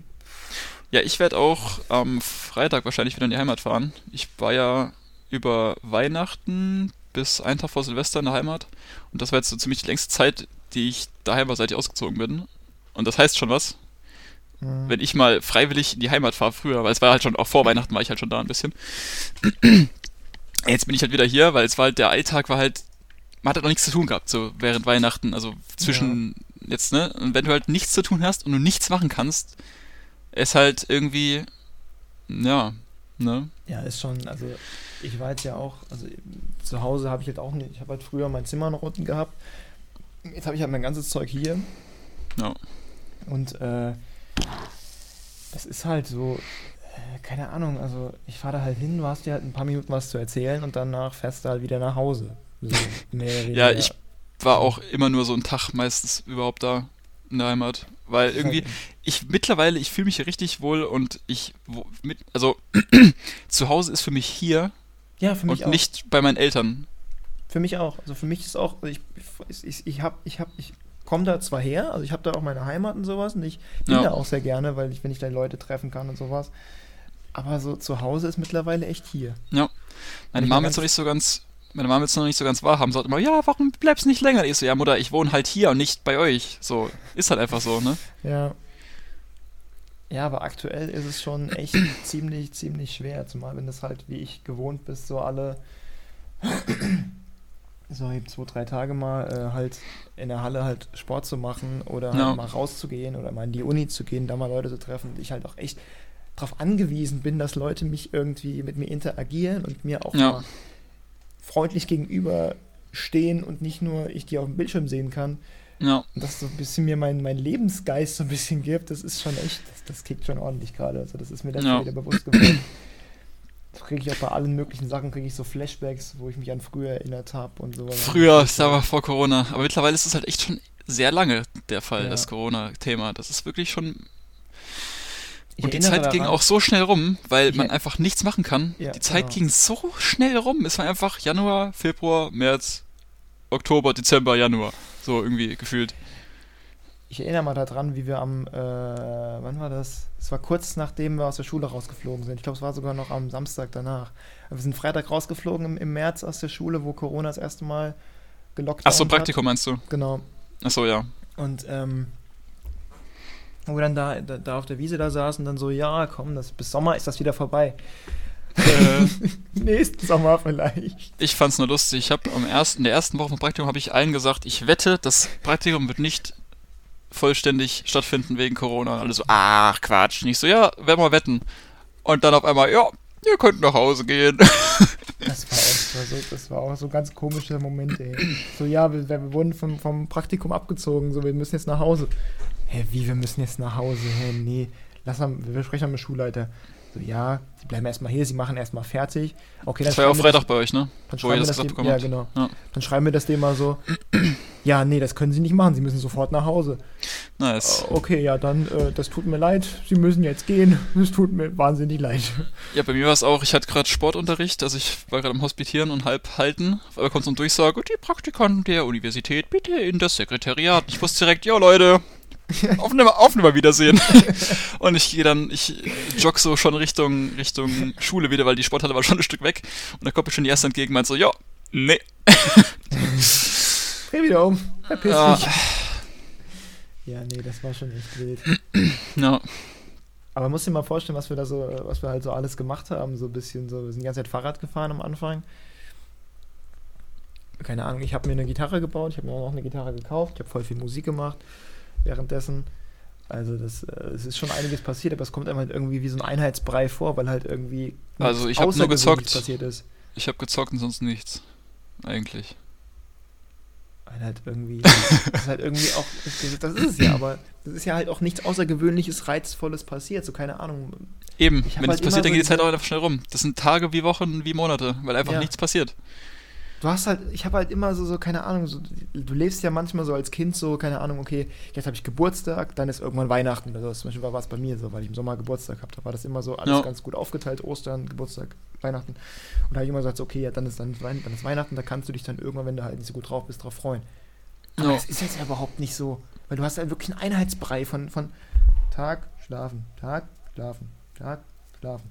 Ja, ich werde auch am Freitag wahrscheinlich wieder in die Heimat fahren. Ich war ja über Weihnachten bis einen Tag vor Silvester in der Heimat. Und das war jetzt so ziemlich die längste Zeit, die ich daheim war, seit ich ausgezogen bin. Und das heißt schon was, hm, wenn ich mal freiwillig in die Heimat fahre früher, weil es war halt schon, auch vor Weihnachten war ich halt schon da ein bisschen. Jetzt bin ich halt wieder hier, weil es war halt, der Alltag war halt, man hat halt noch nichts zu tun gehabt, so während Weihnachten, also zwischen jetzt, ne? Und wenn du halt nichts zu tun hast und du nichts machen kannst, ist halt irgendwie, ja, ne? Ja, ist schon, also ich war jetzt ja auch, also zu Hause habe ich halt auch nicht, ich habe halt früher mein Zimmer noch unten gehabt. Jetzt habe ich halt mein ganzes Zeug hier. Ja. Und äh, das ist halt so, äh, keine Ahnung, also ich fahre da halt hin, du hast dir halt ein paar Minuten was zu erzählen und danach fährst du halt wieder nach Hause. So, [laughs] Ja, ich war auch immer nur so einen Tag meistens überhaupt da in der Heimat. Weil irgendwie, halt- ich mittlerweile, ich fühle mich hier richtig wohl und ich, wo, mit, also [clears throat] zu Hause ist für mich hier ja, für mich und auch. nicht bei meinen Eltern. Für mich auch. Also für mich ist auch, ich, ich, ich, habe, ich habe, ich komme da zwar her, also ich habe da auch meine Heimat und sowas und ich bin Ja. da auch sehr gerne, weil ich, wenn ich da Leute treffen kann und sowas. Aber so zu Hause ist mittlerweile echt hier. Meine ich Mama jetzt noch nicht so ganz, meine Mama jetzt noch nicht so ganz wahrhaben, sagt immer, ja, warum bleibst du nicht länger? Ich so, ja, Mutter, ich wohne halt hier und nicht bei euch. So, ist halt einfach so, ne? Ja. Ja, aber aktuell ist es schon echt [coughs] ziemlich, ziemlich schwer. Zumal wenn das halt, wie ich gewohnt bist, so alle so eben zwei, drei Tage mal äh, halt in der Halle halt Sport zu machen oder halt Ja. mal rauszugehen oder mal in die Uni zu gehen, da mal Leute zu treffen. Und ich halt auch echt darauf angewiesen bin, dass Leute mich irgendwie mit mir interagieren und mir auch Ja. mal freundlich gegenüber stehen und nicht nur ich die auf dem Bildschirm sehen kann. Ja, Und das so ein bisschen mir mein, mein Lebensgeist so ein bisschen gibt, das ist schon echt, das, das kickt schon ordentlich gerade. Also das ist mir dann Ja. wieder bewusst geworden. Das kriege ich auch bei allen möglichen Sachen, kriege ich so Flashbacks, wo ich mich an früher erinnert habe und so. früher, ist aber vor Corona. Aber mittlerweile ist es halt echt schon sehr lange der Fall, Ja. das Corona-Thema. Das ist wirklich schon Ich Und die Zeit ging daran- auch so schnell rum, weil Ich man einfach nichts machen kann. Ja, die Zeit genau. ging so schnell rum. Es war einfach Januar, Februar, März, Oktober, Dezember, Januar. So irgendwie gefühlt. Ich erinnere mal daran, wie wir am, äh, wann war das? Es war kurz nachdem wir aus der Schule rausgeflogen sind. Ich glaube, es war sogar noch am Samstag danach. Wir sind Freitag rausgeflogen im, im März aus der Schule, wo Corona das erste Mal gelockt Ach so, hat. Praktikum meinst du? Genau. Ach so, ja. Und ähm, wo wir dann da, da, da auf der Wiese da saßen, dann so, ja, komm, das, bis Sommer ist das wieder vorbei. Äh, [laughs] Nächsten Sommer vielleicht. ich fand's nur lustig. Ich habe am ersten, in der ersten Woche vom Praktikum habe ich allen gesagt, ich wette, das Praktikum wird nicht vollständig stattfinden wegen Corona. Und alle so, ach Quatsch. Nicht so, ja, werden wir wetten. Und dann auf einmal, ja, ihr könnt nach Hause gehen. Das war, auch, so, das war auch so ganz komischer Moment, ey. So, ja, wir, wir wurden vom, vom Praktikum abgezogen, so, wir müssen jetzt nach Hause. Hä, wie, wir müssen jetzt nach Hause? Hä, nee, lass mal, wir sprechen mal mit Schulleiter. So, ja, sie bleiben erstmal hier, sie machen erstmal fertig. Okay, das war ja auch Freitag bei euch, ne? Dann Wo ihr das, das gesagt bekommen Ja, genau. Ja. Dann schreiben wir das dem mal so, [clears throat] ja, nee, das können sie nicht machen, sie müssen sofort nach Hause. Nice. Äh, okay, ja, dann, äh, das tut mir leid, sie müssen jetzt gehen. [laughs] Es tut mir wahnsinnig leid. Ja, bei mir war es auch, ich hatte gerade Sportunterricht, also ich war gerade am Hospitieren und halb halten. Einmal kommt so ein Durchsage, die Praktikanten der Universität bitte in das Sekretariat. Ich wusste direkt, ja Leute, [laughs] auf nimmer, auf nimmer Wiedersehen. [laughs] und ich gehe dann, ich jogge so schon Richtung, Richtung Schule wieder, weil die Sporthalle war schon ein Stück weg. Und da kommt mir schon die erste entgegen, meint so, ja, nee. Dreh wieder um, verpiss ja. dich. Ja, nee, das war schon echt wild. [clears throat] Ja. Aber muss dir mal vorstellen, was wir da so, was wir halt so alles gemacht haben, so ein bisschen so, wir sind die ganze Zeit Fahrrad gefahren am Anfang. Keine Ahnung, ich habe mir eine Gitarre gebaut, ich habe mir auch noch eine Gitarre gekauft, ich habe voll viel Musik gemacht währenddessen. Also das, äh, es ist schon einiges passiert, aber es kommt einem halt irgendwie wie so ein Einheitsbrei vor, weil halt irgendwie also ich habe nur gezockt. passiert ist. Ich habe gezockt und sonst nichts. Eigentlich. Weil halt irgendwie, das ist halt irgendwie auch, das ist es ja, aber das ist ja halt auch nichts Außergewöhnliches, Reizvolles passiert, so keine Ahnung. Eben, wenn halt es passiert, dann geht die Zeit auch einfach schnell rum. Das sind Tage wie Wochen wie Monate, weil einfach ja. nichts passiert du hast halt, ich habe halt immer so, so, keine Ahnung, so, du lebst ja manchmal so als Kind so, keine Ahnung, okay, jetzt habe ich Geburtstag, dann ist irgendwann Weihnachten oder so. Zum Beispiel war es bei mir so, weil ich im Sommer Geburtstag habe. Da war das immer so alles ja. ganz gut aufgeteilt, Ostern, Geburtstag, Weihnachten. Und da habe ich immer gesagt, okay, ja, dann ist dann, dann ist Weihnachten, da kannst du dich dann irgendwann, wenn du halt nicht so gut drauf bist, drauf freuen. Aber ja. das ist jetzt ja überhaupt nicht so, weil du hast halt wirklich einen Einheitsbrei von, von Tag, schlafen, Tag, schlafen, Tag, schlafen.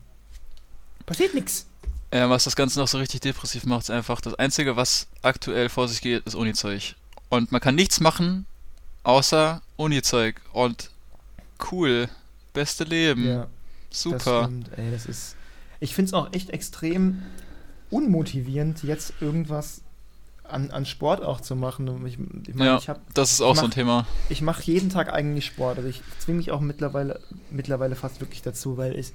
Passiert nichts. Ja, was das Ganze noch so richtig depressiv macht, ist einfach das Einzige, was aktuell vor sich geht, ist Uni-Zeug. Und man kann nichts machen, außer Uni-Zeug. Und cool, beste Leben. Ja, Super. Das stimmt, ey, das ist. Ich finde es auch echt extrem unmotivierend, jetzt irgendwas an, an Sport auch zu machen. Ich, ich mein, ja, ich hab, das ist auch mach, so ein Thema. Ich mache jeden Tag eigentlich Sport. Also ich zwinge mich auch mittlerweile, mittlerweile fast wirklich dazu, weil ich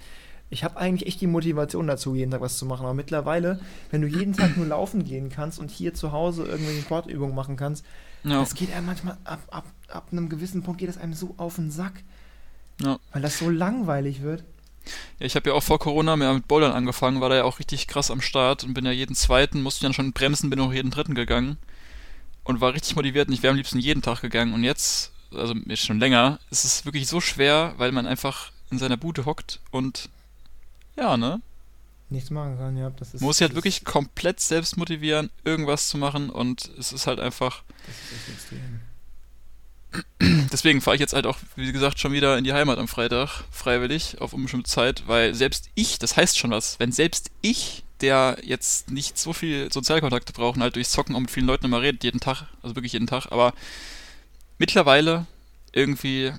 ich habe eigentlich echt die Motivation dazu, jeden Tag was zu machen. Aber mittlerweile, wenn du jeden Tag nur laufen gehen kannst und hier zu Hause irgendwelche Sportübungen machen kannst, ja. das geht einem manchmal ab, ab, ab einem gewissen Punkt geht es einem so auf den Sack. Ja. Weil das so langweilig wird. Ja, ich habe ja auch vor Corona mehr mit Bouldern angefangen, war da ja auch richtig krass am Start und bin ja jeden zweiten, musste dann schon bremsen, bin auch jeden dritten gegangen und war richtig motiviert und ich wäre am liebsten jeden Tag gegangen und jetzt, also jetzt schon länger, ist es wirklich so schwer, weil man einfach in seiner Bude hockt und ja, ne? Nichts machen kann, ja. Das ist, Man muss sich halt wirklich komplett selbst motivieren, irgendwas zu machen und es ist halt einfach. Das ist echt extrem. [clears throat] Deswegen fahre ich jetzt halt auch, wie gesagt, schon wieder in die Heimat am Freitag, freiwillig, auf unbestimmte Zeit, weil selbst ich, das heißt schon was, wenn selbst ich, der jetzt nicht so viel Sozialkontakte braucht halt durchs Zocken auch mit vielen Leuten immer redet, jeden Tag, also wirklich jeden Tag, aber mittlerweile irgendwie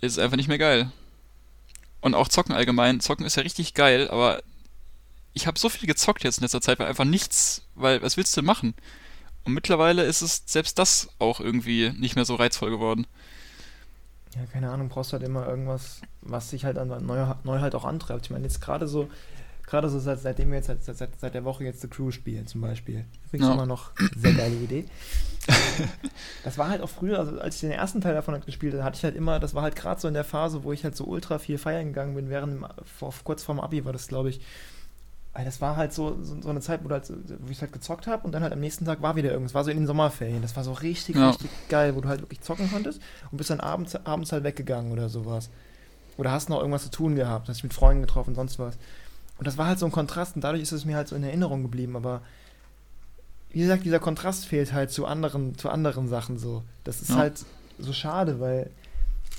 ist es einfach nicht mehr geil. Und auch Zocken allgemein. Zocken ist ja richtig geil, aber ich habe so viel gezockt jetzt in letzter Zeit, weil einfach nichts, weil was willst du machen? Und mittlerweile ist es selbst das auch irgendwie nicht mehr so reizvoll geworden. Ja, keine Ahnung, brauchst halt immer irgendwas, was sich halt an neu, neu halt auch antreibt. Ich meine, jetzt gerade so, gerade so seit, seitdem wir jetzt seit, seit, seit der Woche jetzt The Crew spielen zum Beispiel. Übrigens ja. immer noch sehr geile Idee. [laughs] das war halt auch früher, also als ich den ersten Teil davon halt gespielt habe, hatte ich halt immer, das war halt gerade so in der Phase, wo ich halt so ultra viel feiern gegangen bin, während vor, kurz vorm Abi war das, glaube ich. Weil das war halt so, so, so eine Zeit, wo, halt, wo ich halt gezockt habe und dann halt am nächsten Tag war wieder irgendwas. War so in den Sommerferien. Das war so richtig, ja. richtig geil, wo du halt wirklich zocken konntest und bist dann abends, abends halt weggegangen oder sowas. Oder hast noch irgendwas zu tun gehabt, hast dich mit Freunden getroffen, sonst was. Und das war halt so ein Kontrast und dadurch ist es mir halt so in Erinnerung geblieben, aber wie gesagt, dieser Kontrast fehlt halt zu anderen, zu anderen Sachen so. Das ist ja. halt so schade, weil,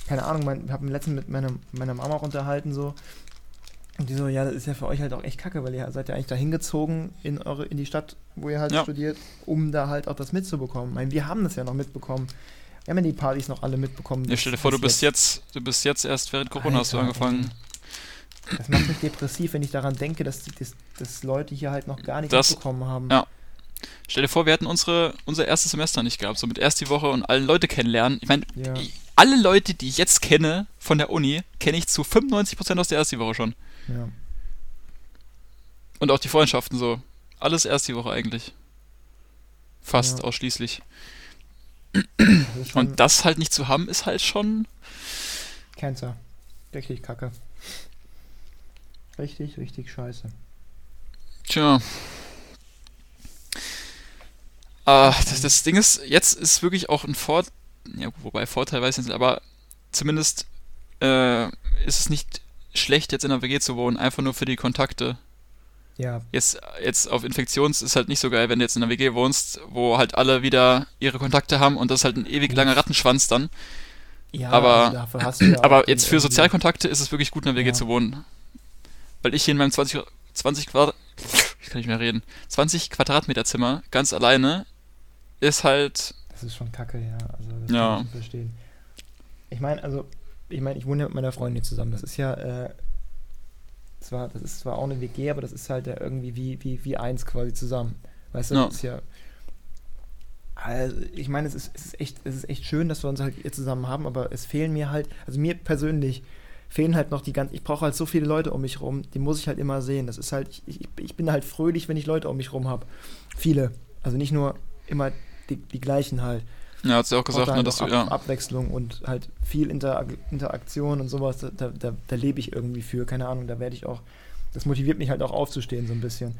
keine Ahnung, mein, ich habe letzten mit meiner, meiner Mama auch unterhalten so. Und die so, ja, das ist ja für euch halt auch echt kacke, weil ihr seid ja eigentlich da hingezogen in eure, in die Stadt, wo ihr halt ja. studiert, um da halt auch das mitzubekommen. Ich meine, wir haben das ja noch mitbekommen. Wir haben ja die Partys noch alle mitbekommen. Ja, stell dir vor, du bist jetzt, du bist jetzt erst während Corona Alter, hast du angefangen. Das macht mich depressiv, wenn ich daran denke, dass, dass, dass Leute hier halt noch gar nicht das, mitbekommen haben. Ja. Stell dir vor, wir hätten unsere, unser erstes Semester nicht gehabt, so mit erst die Woche und alle Leute kennenlernen. Ich meine, ja. alle Leute, die ich jetzt kenne von der Uni, kenne ich zu 95% aus der ersten Woche schon. Ja. Und auch die Freundschaften so. Alles erst die Woche eigentlich. Fast ja. ausschließlich. Das und das halt nicht zu haben, ist halt schon. Cancer. Richtig kacke. Richtig, richtig scheiße. Tja. Ah, das, das Ding ist, jetzt ist wirklich auch ein Vorteil, ja, wobei Vorteil weiß ich nicht, aber zumindest äh, ist es nicht schlecht, jetzt in einer WG zu wohnen, einfach nur für die Kontakte. Ja, Jetzt, jetzt auf Infektions ist halt nicht so geil, wenn du jetzt in einer WG wohnst, wo halt alle wieder ihre Kontakte haben und das ist halt ein ewig langer Rattenschwanz dann. ja Aber- also dafür hast du ja Aber jetzt für irgendwie- Sozialkontakte ist es wirklich gut, in einer WG Ja. zu wohnen. Weil ich hier in meinem 20, 20 Quadrat, ich kann nicht mehr reden, 20 Quadratmeter Zimmer ganz alleine ist halt, Das ist schon kacke, ja. Also das Ja. kann ich verstehen. Ich meine, also, ich meine, ich wohne ja mit meiner Freundin zusammen. Das ist ja, äh, zwar, das ist zwar auch eine WG, aber das ist halt ja irgendwie wie, wie, wie eins quasi zusammen. Weißt du, Ja. das ist ja. Also, ich meine, es ist, es ist echt, es ist echt schön, dass wir uns halt hier zusammen haben, aber es fehlen mir halt, also mir persönlich fehlen halt noch die ganzen, ich brauche halt so viele Leute um mich rum, die muss ich halt immer sehen. Das ist halt, ich, ich, bin halt fröhlich, wenn ich Leute um mich rum habe. Viele. Also nicht nur immer die, die gleichen halt. ja, hat sie auch gesagt, Braucht ne, halt dass du, ja, Ab Abwechslung und halt viel Interak Interaktion und sowas, da, da, da, lebe ich irgendwie für, keine Ahnung, da werde ich auch, das motiviert mich halt auch aufzustehen so ein bisschen.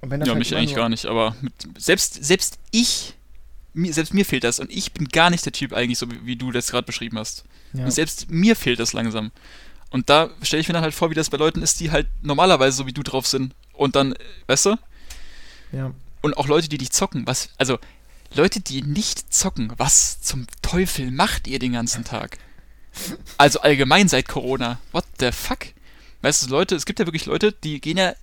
Und wenn das ja, halt mich eigentlich gar nicht, aber mit, selbst, selbst ich, mir, selbst mir fehlt das und ich bin gar nicht der Typ eigentlich, so wie, wie du das gerade beschrieben hast. Ja, Und selbst mir fehlt das langsam. Und da stelle ich mir dann halt vor, wie das bei Leuten ist, die halt normalerweise so wie du drauf sind. Und dann, äh, weißt du? ja, Und auch Leute, die nicht zocken. Was, also, Leute, die nicht zocken, was zum Teufel macht ihr den ganzen Tag? Also allgemein seit Corona. What the fuck? Weißt du, Leute, es gibt ja wirklich Leute, die gehen ja,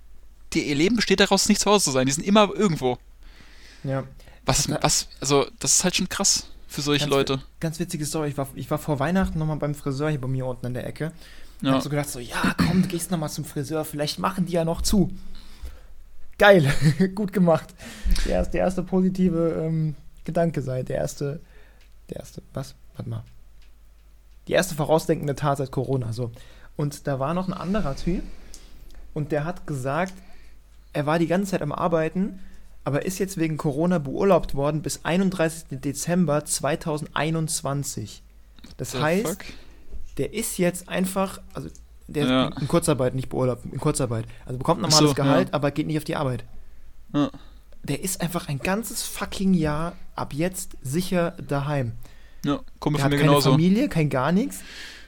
die, ihr Leben besteht daraus, nicht zu Hause zu sein. Die sind immer irgendwo. ja. Was, was, also, das ist halt schon krass für solche Ganz Leute. Ganz witzige Story, ich war, ich war vor Weihnachten nochmal beim Friseur hier bei mir unten in der Ecke. Und Ja. hab so gedacht, so, ja, komm, du gehst nochmal zum Friseur, vielleicht machen die ja noch zu. Geil, [laughs] gut gemacht. Der erste, der erste positive ähm, Gedanke sei, der erste, der erste, was? Warte mal. Die erste vorausdenkende Tat seit Corona, so. Und da war noch ein anderer Typ und der hat gesagt, er war die ganze Zeit am Arbeiten, aber ist jetzt wegen Corona beurlaubt worden bis 31. Dezember 2021. Das The heißt, fuck? der ist jetzt einfach, also der Ja. ist in Kurzarbeit, nicht beurlaubt, in Kurzarbeit. Also bekommt normales so, Gehalt, ja. aber geht nicht auf die Arbeit. Ja. Der ist einfach ein ganzes fucking Jahr ab jetzt sicher daheim. Ja, Kumpel Der von hat mir keine genauso. Familie, kein gar nichts.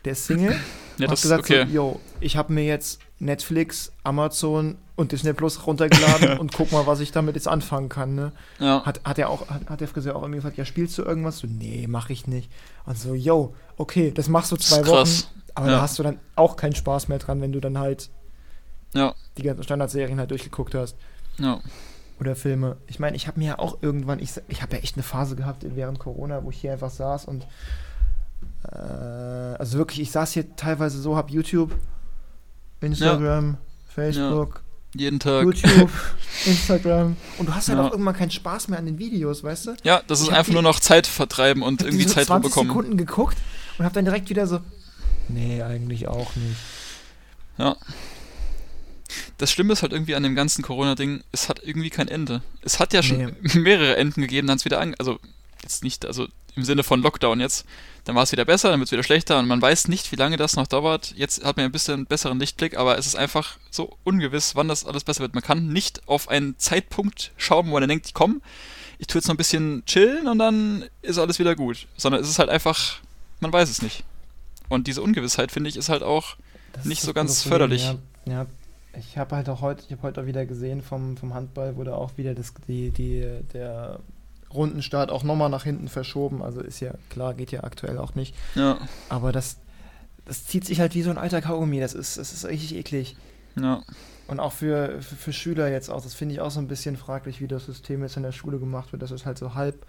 Der ist Single. Ja, das hat gesagt okay. so, yo, ich habe mir jetzt Netflix, Amazon und Disney Plus runtergeladen [laughs] und guck mal, was ich damit jetzt anfangen kann, ne? ja. Hat, hat, er auch, hat, hat der Friseur auch irgendwie gesagt, ja, spielst du irgendwas? So, nee, mach ich nicht. Und so, yo, okay, das machst du zwei Wochen, aber Ja. da hast du dann auch keinen Spaß mehr dran, wenn du dann halt Ja, die ganzen Standardserien halt durchgeguckt hast. ja. Oder Filme. Ich meine, ich habe mir ja auch irgendwann, ich, ich habe ja echt eine Phase gehabt während Corona, wo ich hier einfach saß und äh, also wirklich, ich saß hier teilweise so, hab YouTube, Instagram, Facebook, Jeden Tag. YouTube, [laughs] Instagram und du hast halt Ja. auch irgendwann keinen Spaß mehr an den Videos, weißt du? Ja, das Ich ist hab einfach die- nur noch Zeit vertreiben und Ich irgendwie diese Zeit 20 rumbekommen. Sekunden geguckt und hab dann direkt wieder so, nee, eigentlich auch nicht. Das Schlimme ist halt irgendwie an dem ganzen Corona-Ding, es hat irgendwie kein Ende. Es hat ja schon Nee. mehrere Enden gegeben, dann es wieder an. Also, jetzt nicht, also im Sinne von Lockdown jetzt. Dann war es wieder besser, dann wird es wieder schlechter und man weiß nicht, wie lange das noch dauert. Jetzt hat man ein bisschen einen besseren Lichtblick, aber es ist einfach so ungewiss, wann das alles besser wird. Man kann nicht auf einen Zeitpunkt schauen, wo man dann denkt, komm, ich tue jetzt noch ein bisschen chillen und dann ist alles wieder gut. Sondern es ist halt einfach, man weiß es nicht. Und diese Ungewissheit, finde ich, ist halt auch Das Nicht so ganz Problem, förderlich. Ja, ja. ich habe halt auch heute, ich habe heute auch wieder gesehen vom, vom Handball wurde auch wieder das, die, die, der Rundenstart auch nochmal nach hinten verschoben. Also ist ja klar, geht ja aktuell auch nicht. Ja, Aber das, das zieht sich halt wie so ein alter Kaugummi. Das ist, das ist richtig eklig. ja. Und auch für, für, für Schüler jetzt auch. Das finde ich auch so ein bisschen fraglich, wie das System jetzt in der Schule gemacht wird. Das ist halt so halb,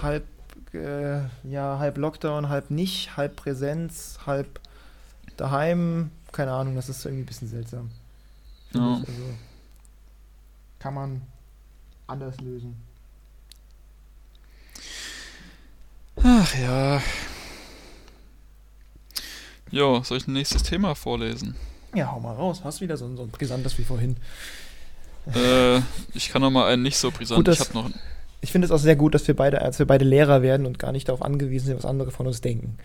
halb, äh, ja, halb Lockdown, halb nicht, halb Präsenz, halb daheim. Keine Ahnung, das ist irgendwie ein bisschen seltsam. Ja. ich. Also, kann man anders lösen. Ach ja. Jo, soll ich ein nächstes Thema vorlesen? Ja, hau mal raus. Hast wieder so, ein- so ein brisantes wie vorhin. äh, ich kann noch mal einen nicht so brisant. Gut, ich habe noch. Ich finde es auch sehr gut, dass wir beide, als wir beide Lehrer werden und gar nicht darauf angewiesen sind, was andere von uns denken.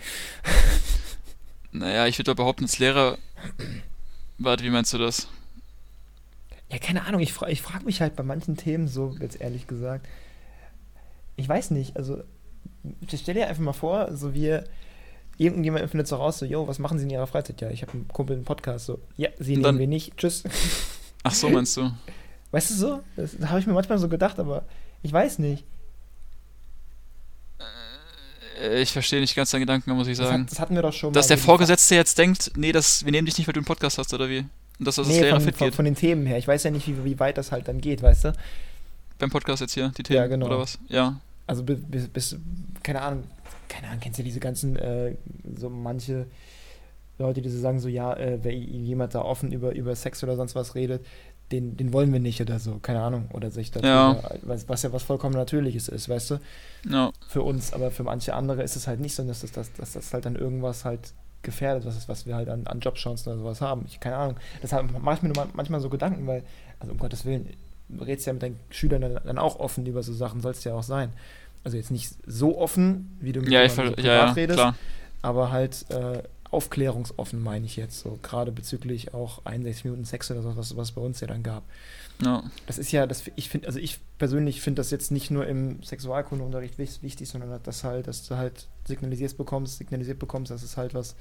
Naja, ich würde behaupten, als Lehrer Warte, wie meinst du das? Ja, keine Ahnung, ich, fra ich frage mich halt bei manchen Themen so, jetzt ehrlich gesagt. Ich weiß nicht, also stell dir einfach mal vor, so wir, irgendjemand findet so raus, so, yo, was machen Sie in Ihrer Freizeit? Ja, ich habe einen Kumpel einen Podcast, so, ja, Sie Und nehmen wir nicht, tschüss. Ach so, meinst du? [laughs] Weißt du so? Das habe ich mir manchmal so gedacht, aber ich weiß nicht. Äh, Ich verstehe nicht ganz deinen Gedanken, muss ich Das, sagen. hat, das hatten wir doch schon Dass der Vorgesetzte jetzt denkt, nee, das, wir nehmen dich nicht, weil du einen Podcast hast, oder wie? Und dass das Nee, Lehrer von, fit von, geht. von den Themen her. Ich weiß ja nicht, wie, wie weit das halt dann geht, weißt du? Beim Podcast jetzt hier, die Themen, Ja, genau. oder was? Ja. Also bis, bis, keine Ahnung, keine Ahnung, kennst du diese ganzen, äh, so manche Leute, die so sagen, so ja, äh, wer jemand da offen über, über Sex oder sonst was redet, den, den wollen wir nicht oder so, keine Ahnung. Oder sich da Ja. was, was ja was vollkommen Natürliches ist, weißt du? Ja, Für uns, aber für manche andere ist es halt nicht so, dass das, dass, dass das halt dann irgendwas halt gefährdet, was, ist, was wir halt an, an Jobchancen oder sowas haben. Ich keine Ahnung. Deshalb mache ich mir nur ma- manchmal so Gedanken, weil, also um Gottes Willen, redest ja mit deinen Schülern dann, auch offen über so Sachen, soll es ja auch sein. Also jetzt nicht so offen, wie du mit ja, ich so ja, privat redest, klar. aber halt äh, aufklärungsoffen meine ich jetzt so, gerade bezüglich auch 61 Minuten Sex oder so, was was bei uns ja dann gab. Ja. Das ist ja, das, ich finde, also ich persönlich finde das jetzt nicht nur im Sexualkundeunterricht wich- wichtig, sondern dass halt, dass du halt signalisiert bekommst, signalisiert bekommst, dass es halt was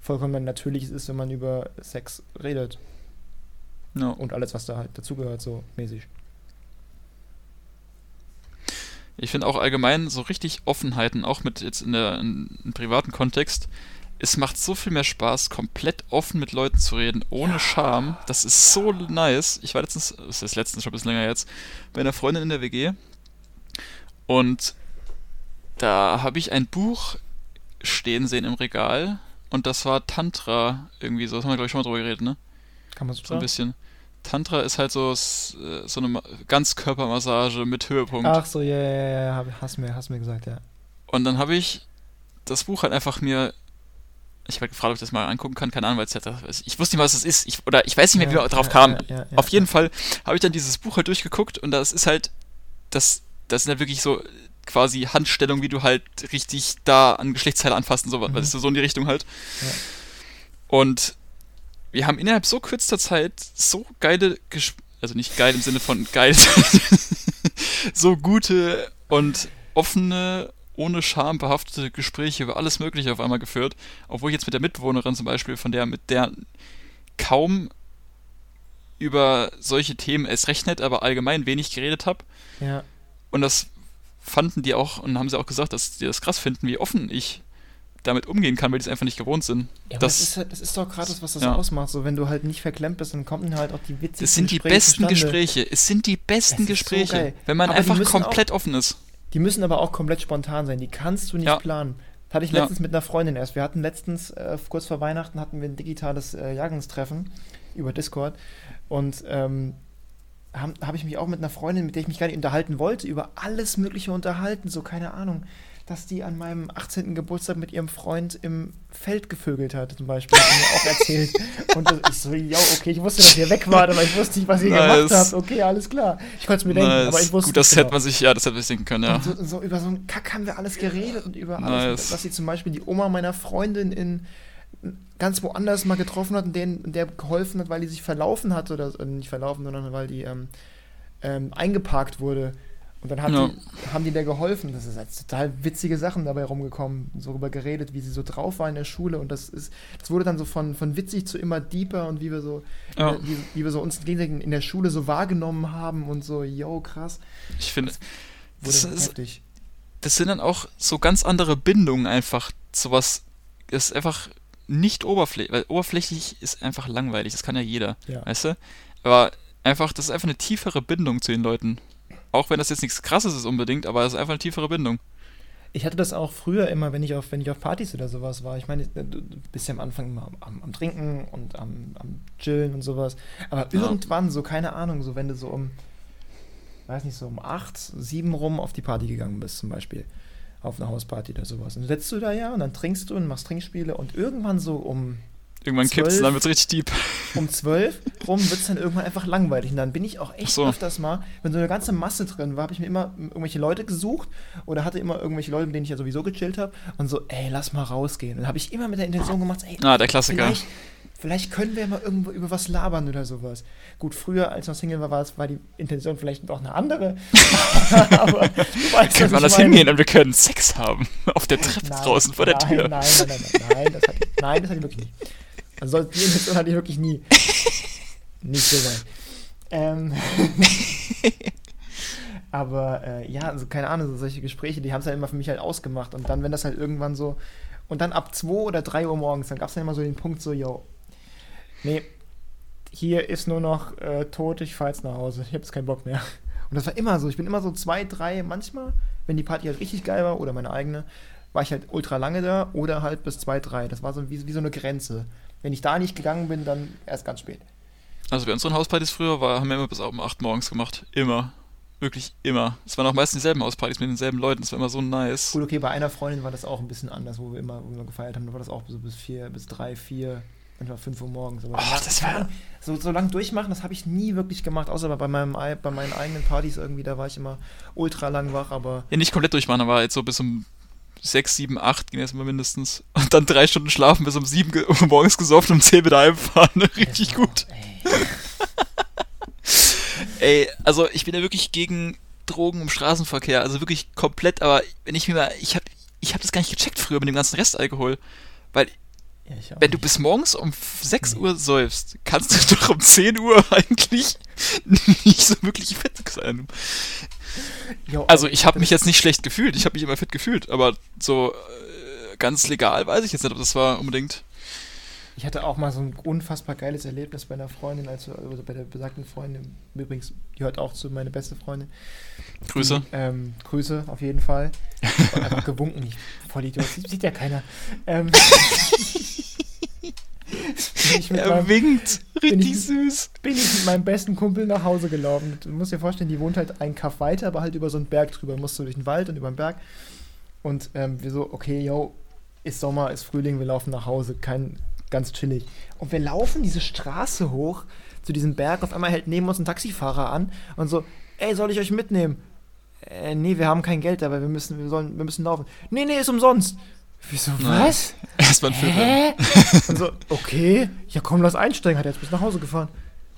vollkommen Natürliches ist, wenn man über Sex redet ja. und alles, was da halt dazugehört, so mäßig. Ich finde auch allgemein so richtig Offenheiten, auch mit jetzt in der in, im privaten Kontext, es macht so viel mehr Spaß, komplett offen mit Leuten zu reden, ohne Ja. Scham. Das ist so nice. Ich war letztens, das ist letztens schon ein bisschen länger jetzt, bei einer Freundin in der WG und da habe ich ein Buch stehen sehen im Regal und das war Tantra irgendwie so. Das haben wir, glaube ich, schon mal drüber geredet, ne? Kann man so So ein sagen? bisschen. Tantra ist halt so, äh, so eine Ma- Ganzkörpermassage mit Höhepunkt. Ach so, ja, ja, ja, ja, hast mir, hast mir gesagt, ja. Und dann habe ich das Buch halt einfach mir. Ich habe halt gefragt, ob ich das mal angucken kann, keine Ahnung, weil es halt, ich wusste nicht mal, was es ist. Ich, oder ich weiß nicht mehr, wie ja, wir drauf ja, kamen. Ja, ja, ja, Auf jeden Fall habe ich dann dieses Buch halt durchgeguckt und das ist halt, das, das sind halt wirklich so quasi Handstellungen, wie du halt richtig da an Geschlechtsteile anfasst und so, Mhm. was ist so in die Richtung halt. Ja. Und wir haben innerhalb so kürzester Zeit so geile, Ges also nicht geil im Sinne von geil, [laughs] so gute und offene, ohne Scham behaftete Gespräche über alles Mögliche auf einmal geführt, obwohl ich jetzt mit der Mitbewohnerin zum Beispiel, von der, mit der kaum über solche Themen es recht nett, aber allgemein wenig geredet habe. ja. Und das fanden die auch und haben sie auch gesagt, dass die das krass finden, wie offen ich damit umgehen kann, weil die es einfach nicht gewohnt sind. Ja, das, Das- ist, halt, das ist doch gerade das, was das Ja. ausmacht. So, wenn du halt nicht verklemmt bist, dann kommen halt auch die witzigsten Es sind die Gespräche besten zustande. Gespräche. Es sind die besten so Gespräche, geil. wenn man Aber einfach komplett offen ist. Die müssen aber auch komplett spontan sein. Die kannst du nicht Ja. planen. Das hatte ich letztens mit einer Freundin erst. Wir hatten letztens, äh, kurz vor Weihnachten, hatten wir ein digitales äh, Jahrgangstreffen über Discord. Und ähm, habe hab ich mich auch mit einer Freundin, mit der ich mich gar nicht unterhalten wollte, über alles Mögliche unterhalten. So, keine Ahnung. Dass die an meinem 18. Geburtstag mit ihrem Freund im Feld gevögelt hat, zum Beispiel. Hat mir auch erzählt. Und das- ich so, ja, okay, ich wusste, dass ihr weg wart, aber ich wusste nicht, was ihr Nice. gemacht habt. Okay, alles klar. Ich konnte es mir denken, Nice. aber ich wusste Gut, das nicht hätte genau. man sich, ja, das hätte man sich denken können, ja. So, so über so einen Kack haben wir alles geredet und über alles. Nice. Dass sie zum Beispiel die Oma meiner Freundin in ganz woanders mal getroffen hat und denen, der geholfen hat, weil die sich verlaufen hat oder äh, nicht verlaufen, sondern weil die ähm, ähm, eingeparkt wurde. Und dann Ja. die, haben die der geholfen. Das ist halt total witzige Sachen dabei rumgekommen, so darüber geredet, wie sie so drauf war in der Schule. Und das ist, das wurde dann so von, von witzig zu immer deeper und wie wir so, Ja. äh, wie, wie wir so uns gegenseitig in der Schule so wahrgenommen haben und so, yo, krass. Ich finde, das ist, heftig. das sind dann auch so ganz andere Bindungen einfach. Sowas ist einfach nicht oberflächlich, weil oberflächlich ist einfach langweilig, das kann ja jeder, Ja. weißt du? Aber einfach, das ist einfach eine tiefere Bindung zu den Leuten. Auch wenn das jetzt nichts krasses ist unbedingt, aber es ist einfach eine tiefere Bindung. Ich hatte das auch früher immer, wenn ich auf, wenn ich auf Partys oder sowas war. Ich meine, du bist ja am Anfang immer am, am Trinken und am, am Chillen und sowas. Aber Ja. irgendwann, so keine Ahnung, so wenn du so um, weiß nicht, so um acht, sieben rum auf die Party gegangen bist, zum Beispiel. Auf eine Hausparty oder sowas. Und dann setzt du da ja und dann trinkst du und machst Trinkspiele und irgendwann so um, Irgendwann kippt es dann wird es richtig deep. um zwölf rum wird es dann irgendwann einfach langweilig. Und dann bin ich auch echt so. öfters mal, wenn so eine ganze Masse drin war, habe ich mir immer irgendwelche Leute gesucht oder hatte immer irgendwelche Leute, mit denen ich ja sowieso gechillt habe und so, ey, lass mal rausgehen. Und habe ich immer mit der Intention gemacht, ey, Ah, der Klassiker. vielleicht, Vielleicht können wir mal irgendwo über was labern oder sowas. Gut, früher, als ich noch Single war, war, es, war die Intention vielleicht auch eine andere. [laughs] aber du weißt, können wir das hingehen und wir können Sex haben. Auf der Treppe nein, draußen vor der nein, Tür. Nein, nein, nein, nein, nein, das hatte ich, nein, das hatte ich wirklich nicht. Also die Intention hatte ich wirklich nie. [laughs] nicht so weit. Ähm. [laughs] aber äh, ja, also keine Ahnung, so solche Gespräche, die haben es halt immer für mich halt ausgemacht. Und dann, wenn das halt irgendwann so. Und dann ab 2 oder 3 Uhr morgens, dann gab es dann immer so den Punkt so, yo, nee, hier ist nur noch äh, tot, ich fahr jetzt nach Hause, ich habe jetzt keinen Bock mehr. Und das war immer so, ich bin immer so zwei, drei, manchmal, wenn die Party halt richtig geil war oder meine eigene, war ich halt ultra lange da oder halt bis zwei, drei. Das war so wie, wie so eine Grenze. Wenn ich da nicht gegangen bin, dann erst ganz spät. Also bei unseren Hauspartys früher war, haben wir immer bis um 8 morgens gemacht. Immer. Wirklich immer. Es waren auch meistens dieselben Hauspartys mit denselben Leuten. Das war immer so nice. Gut, okay, bei einer Freundin war das auch ein bisschen anders, wo wir immer, wo wir gefeiert haben. Da war das auch so bis vier, bis drei, vier, manchmal 5 Uhr morgens. Aber oh, das war so, so lang durchmachen, das habe ich nie wirklich gemacht, außer bei, meinem, bei meinen eigenen Partys irgendwie, da war ich immer ultra lang wach, aber. Ja, nicht komplett durchmachen, aber jetzt so bis um 6, 7, 8 ging immer mindestens. Und dann drei Stunden schlafen bis um 7 Uhr [laughs] morgens gesoffen und um 10 wieder heimfahren. [laughs] Richtig also, gut. Ey. [laughs] ey, also ich bin ja wirklich gegen Drogen im Straßenverkehr, also wirklich komplett, aber wenn ich mir mal, ich habe ich hab das gar nicht gecheckt früher mit dem ganzen Restalkohol, weil ja, Wenn du bis morgens um 6 nee. Uhr säufst, kannst du [laughs] doch um 10 Uhr eigentlich [laughs] nicht so wirklich fit sein. Jo, also ich habe mich jetzt nicht schlecht gefühlt, ich habe mich immer fit gefühlt, aber so äh, ganz legal weiß ich jetzt nicht, ob das war unbedingt. Ich hatte auch mal so ein unfassbar geiles Erlebnis bei einer Freundin, also, also bei der besagten Freundin, übrigens gehört auch zu meine beste Freundin. Grüße. Die, ähm, Grüße, auf jeden Fall. einfach gewunken, ich voll Idiot, sieht, sieht ja keiner. Ähm, [laughs] er meinem, winkt, richtig ich, süß. Bin ich mit meinem besten Kumpel nach Hause gelaufen. Du musst dir vorstellen, die wohnt halt einen Kaff weiter, aber halt über so einen Berg drüber. Musst du durch den Wald und über den Berg. Und ähm, wir so, okay, yo, ist Sommer, ist Frühling, wir laufen nach Hause, kein, ganz chillig. Und wir laufen diese Straße hoch zu diesem Berg. Auf einmal hält neben uns ein Taxifahrer an und so, ey, soll ich euch mitnehmen? Äh, nee, wir haben kein Geld dabei, wir müssen, wir sollen, wir müssen laufen. Nee, nee, ist umsonst. Wieso, was? [laughs] Erstmal ein Hä? Und so, okay, ja komm, lass einsteigen, hat er jetzt bis nach Hause gefahren.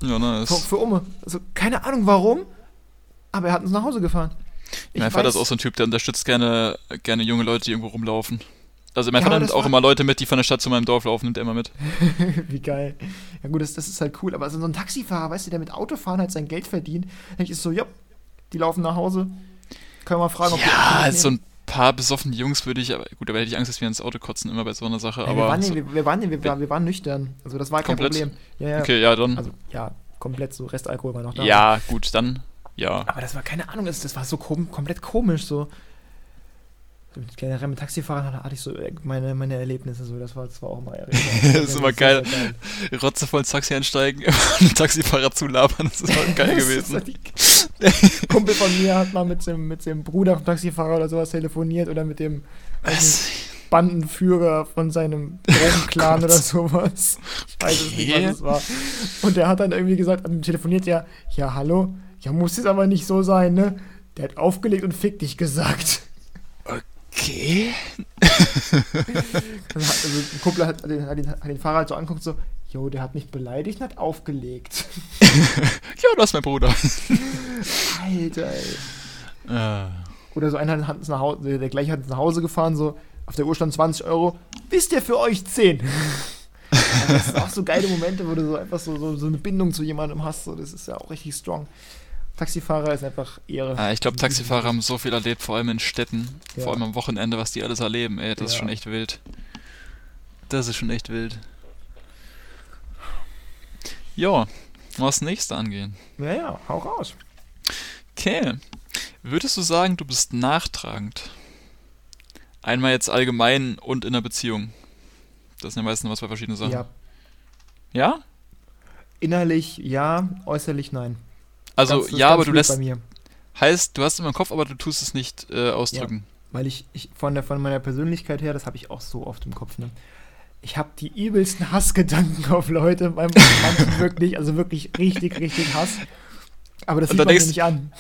Ja, nice. Für, für Umme. Also, keine Ahnung warum, aber er hat uns nach Hause gefahren. Ich mein Vater ist auch so ein Typ, der unterstützt gerne, gerne junge Leute, die irgendwo rumlaufen. Also mein ja, Vater nimmt auch immer Leute mit, die von der Stadt zu meinem Dorf laufen, nimmt er immer mit. [laughs] Wie geil. Ja gut, das, das ist halt cool. Aber so ein Taxifahrer, weißt du, der mit Autofahren halt sein Geld verdient, denke ich ist so, ja, die laufen nach Hause. Können wir mal fragen, ob ja, die so ein paar besoffene Jungs würde ich, aber gut, da hätte ich Angst, dass wir ins Auto kotzen, immer bei so einer Sache. Ja, aber wir, waren, so, wir, wir, waren, wir, wir, wir waren nüchtern. Also das war kein komplett? Problem. Ja, ja. Okay, ja, dann. Also ja, komplett so, Restalkohol war noch da. Ja, gut, dann, ja. Aber das war keine Ahnung, das, das war so kom komplett komisch, so generell mit Taxifahrern hatte ich so äh, meine, meine Erlebnisse so, das war, das war auch mal [laughs] das ist immer geil. geil. Rotze voll ins Taxi einsteigen, [laughs] einen Taxifahrer zulabern, das ist auch geil gewesen. Kumpel von mir hat mal mit dem, mit dem Bruder vom Taxifahrer oder sowas telefoniert oder mit dem Bandenführer von seinem Drogenclan oh oder sowas. Ich weiß es nicht, was es war. Und der hat dann irgendwie gesagt, telefoniert ja, ja, hallo, ja, muss es aber nicht so sein, ne? Der hat aufgelegt und fick dich gesagt. Okay. also, ein Kumpel hat den, hat, den, hat den Fahrer halt so anguckt, so, jo, der hat mich beleidigt und hat aufgelegt. [laughs] ja, du hast mein Bruder. Alter, ey. Uh. Oder so einer hat uns nach Hause, der gleiche hat uns nach Hause gefahren, so, auf der Uhr stand 20 Euro, wisst ihr für euch 10. [laughs] das sind auch so geile Momente, wo du so einfach so, so, so eine Bindung zu jemandem hast, so, das ist ja auch richtig strong. Taxifahrer ist einfach Ehre. Ja, ich glaube, Taxifahrer haben so viel erlebt, vor allem in Städten, ja. vor allem am Wochenende, was die alles erleben. Ey, das ja. ist schon echt wild. Das ist schon echt wild. Ja, was nächste angehen? Ja, ja, hau raus. Okay. Würdest du sagen, du bist nachtragend? Einmal jetzt allgemein und in einer Beziehung. Das sind ja meistens was zwei verschiedene Sachen. Ja. Ja? Innerlich ja, äußerlich nein. Also ganz, ja, aber du lässt. Heißt, du hast es immer im Kopf, aber du tust es nicht äh, ausdrücken. Ja, weil ich, ich von, der, von meiner Persönlichkeit her, das habe ich auch so oft im Kopf, ne? Ich habe die übelsten Hassgedanken auf Leute, manchen [laughs] wirklich, also wirklich richtig, richtig Hass. Aber das sieht man mir nicht an.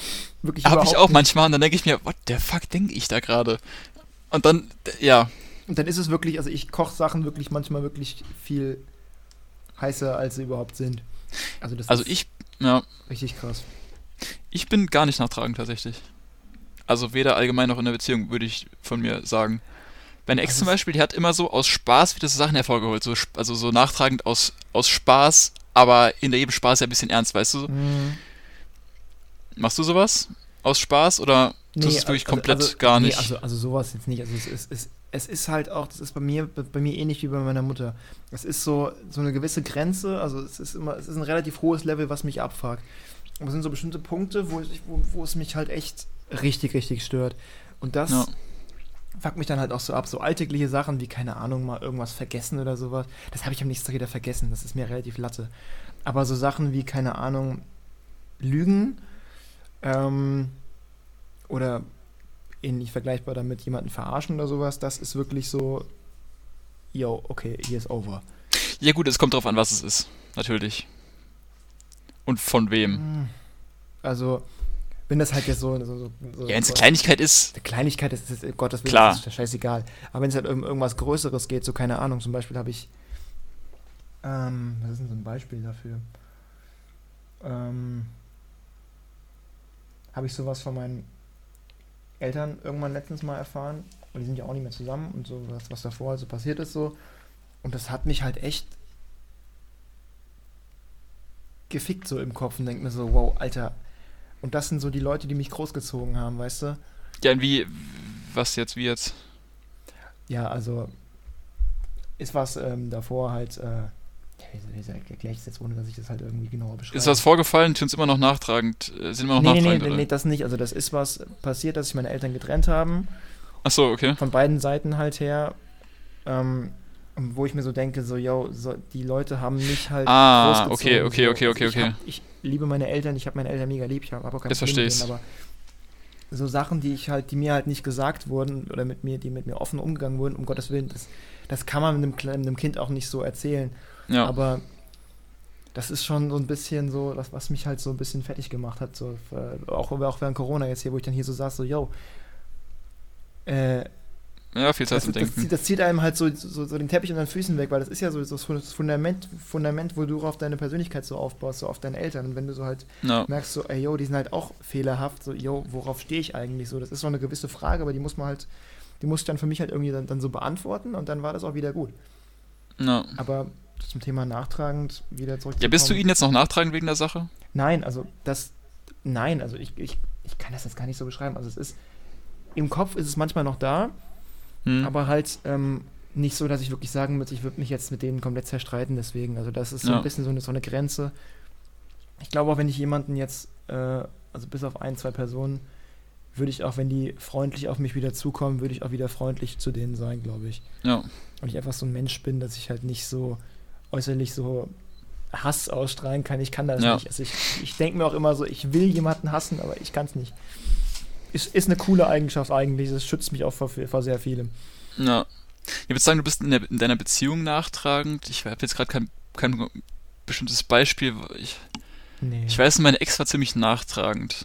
Wirklich Hab ich auch nicht. manchmal und dann denke ich mir, what the fuck denke ich da gerade? Und dann, ja. Und dann ist es wirklich, also ich koche Sachen wirklich manchmal wirklich viel heißer, als sie überhaupt sind. Also, das Also ist ich, ja, richtig krass. ich bin gar nicht nachtragend tatsächlich. Also weder allgemein noch in der Beziehung, würde ich von mir sagen. Meine Ex Das zum Beispiel, die hat immer so aus Spaß wieder so Sachen hervorgeholt. So, also so nachtragend aus, aus Spaß, aber hinter jedem Spaß ja ein bisschen ernst, weißt du? Mhm. Machst du sowas? Aus Spaß oder tust du es wirklich also- komplett also- gar nee, nicht? Also, also sowas jetzt nicht. Also es ist, es, ist halt auch, das ist bei mir, bei mir ähnlich wie bei meiner Mutter. Es ist so, so eine gewisse Grenze, also es ist immer, es ist ein relativ hohes Level, was mich abfuckt. Aber es sind so bestimmte Punkte, wo, ich, wo, wo es mich halt echt richtig, richtig stört. Und das Ja. fuckt mich dann halt auch so ab. So alltägliche Sachen wie, keine Ahnung, mal irgendwas vergessen oder sowas. Das habe ich am nächsten Tag wieder vergessen. Das ist mir relativ latte. Aber so Sachen wie, keine Ahnung, Lügen ähm, oder ähnlich vergleichbar damit jemanden verarschen oder sowas, das ist wirklich so, yo, okay, hier ist over. Ja gut, es kommt drauf an, was es ist. Natürlich. Und von wem. Hm. Also, wenn das halt jetzt so, so, so, Ja, wenn es eine Kleinigkeit ist, eine Kleinigkeit ist, ist Gottes Willen, Klar. das ist scheißegal. Aber wenn es halt um irgendwas Größeres geht, so keine Ahnung, zum Beispiel habe ich, ähm, was ist denn so ein Beispiel dafür? Ähm, habe ich sowas von meinen Eltern irgendwann letztens mal erfahren und die sind ja auch nicht mehr zusammen und so, was, was davor also passiert ist so. Und das hat mich halt echt gefickt so im Kopf und denkt mir so, wow, Alter. Und das sind so die Leute, die mich großgezogen haben, weißt du? ja, wie, was jetzt, wie jetzt? Ja, also ist was ähm, davor halt, äh, wie erkläre ich das jetzt, ohne dass ich das halt irgendwie genauer beschreibe? Ist was vorgefallen, tun uns immer noch nachtragend, äh, sind immer noch nee, nee, nee, nachtragend, nee, oder? nee, das nicht. Also das ist was passiert, dass sich meine Eltern getrennt haben, Achso, okay. von beiden Seiten halt her. Ähm, wo ich mir so denke, so, yo, so, die Leute haben mich halt Ah, okay, okay, so. okay, okay, Also okay. ich, hab, ich liebe meine Eltern, ich habe meine Eltern mega lieb, ich habe auch kein Problem denen, aber so Sachen, die ich halt, die mir halt nicht gesagt wurden oder mit mir, die mit mir offen umgegangen wurden, um Gottes Willen, das, das kann man einem, einem Kind auch nicht so erzählen. Ja. Aber das ist schon so ein bisschen so, das, was mich halt so ein bisschen fertig gemacht hat. So, äh, auch, auch während Corona jetzt hier, wo ich dann hier so saß, so, yo, äh, ja, viel Zeit das, zum das, Denken. das zieht einem halt so, so, so den Teppich unter den Füßen weg, weil das ist ja so, so das Fundament, Fundament, wo du auf deine Persönlichkeit so aufbaust, so auf deine Eltern. Und wenn du so halt Ja. merkst, so, ey, yo, die sind halt auch fehlerhaft, so, yo, worauf stehe ich eigentlich so? Das ist so eine gewisse Frage, aber die muss man halt, die muss ich dann für mich halt irgendwie dann, dann so beantworten und dann war das auch wieder gut. ja. Aber zum Thema nachtragend wieder zurück. Ja, bist du ihnen jetzt noch nachtragend wegen der Sache? Nein, also das, nein, also ich, ich, ich kann das jetzt gar nicht so beschreiben. Also es ist, im Kopf ist es manchmal noch da, Hm. aber halt ähm, nicht so, dass ich wirklich sagen würde, ich würde mich jetzt mit denen komplett zerstreiten deswegen. Also das ist so Ja. ein bisschen so eine, so eine Grenze. Ich glaube auch, wenn ich jemanden jetzt, äh, also bis auf ein, zwei Personen, würde ich auch, wenn die freundlich auf mich wieder zukommen, würde ich auch wieder freundlich zu denen sein, glaube ich. ja. Und ich einfach so ein Mensch bin, dass ich halt nicht so äußerlich so Hass ausstrahlen kann. Ich kann das Ja. nicht. Also ich, ich denke mir auch immer so, ich will jemanden hassen, aber ich kann es nicht. Ist, ist eine coole Eigenschaft eigentlich. Das schützt mich auch vor, vor sehr vielem. Ja. Ich würde sagen, du bist in, der, in deiner Beziehung nachtragend. Ich habe jetzt gerade kein, kein bestimmtes Beispiel. Ich, Nee. ich weiß, meine Ex war ziemlich nachtragend.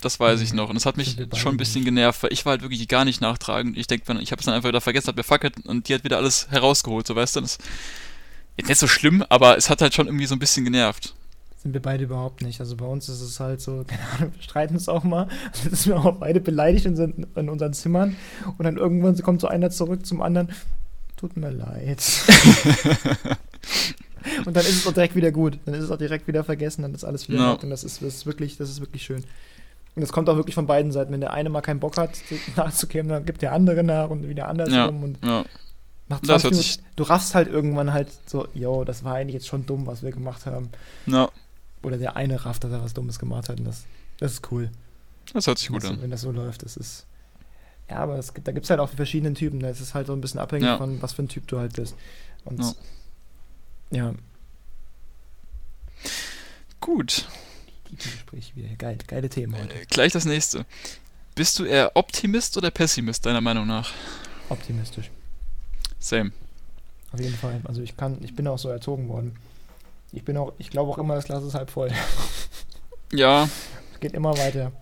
Das weiß ich noch. Und das hat mich schon ein bisschen genervt, weil ich war halt wirklich gar nicht nachtragend. Ich denke, ich habe es dann einfach wieder vergessen, hab mir fucket und die hat wieder alles herausgeholt, so weißt du. Das ist nicht so schlimm, aber es hat halt schon irgendwie so ein bisschen genervt. Sind wir beide überhaupt nicht. Also bei uns ist es halt so, [laughs] keine Ahnung, wir streiten uns auch mal. [laughs] Dann sind wir auch beide beleidigt in, unseren- in unseren Zimmern. Und dann irgendwann kommt so einer zurück zum anderen. Tut mir leid. [laughs] Und dann ist es auch direkt wieder gut. Dann ist es auch direkt wieder vergessen, dann ist alles wieder Ja. weg. Und das ist, das ist wirklich, das ist wirklich schön. Und das kommt auch wirklich von beiden Seiten. Wenn der eine mal keinen Bock hat, nachzukämen, dann gibt der andere nach und wieder Ja, andersrum. Und ja. Nach Das 20 hört Minuten, du raffst halt irgendwann halt so, yo, das war eigentlich jetzt schon dumm, was wir gemacht haben. Ja, Oder der eine rafft, dass er was Dummes gemacht hat. Und das, das ist cool. das hört sich gut das, an. wenn das so läuft. Das ist. Ja, aber es gibt, da gibt es halt auch die verschiedenen Typen. Das ist halt so ein bisschen abhängig Ja. von, was für ein Typ du halt bist. Und Ja. ja, Gut. die Gespräche wieder. Geil, geile Themen heute. Äh, gleich das nächste. Bist du eher Optimist oder Pessimist, deiner Meinung nach? Optimistisch. Same. Auf jeden Fall. Also ich kann, ich bin auch so erzogen worden. Ich bin auch, ich glaube auch immer, das Glas ist halb voll. [laughs] Ja, Es geht immer weiter.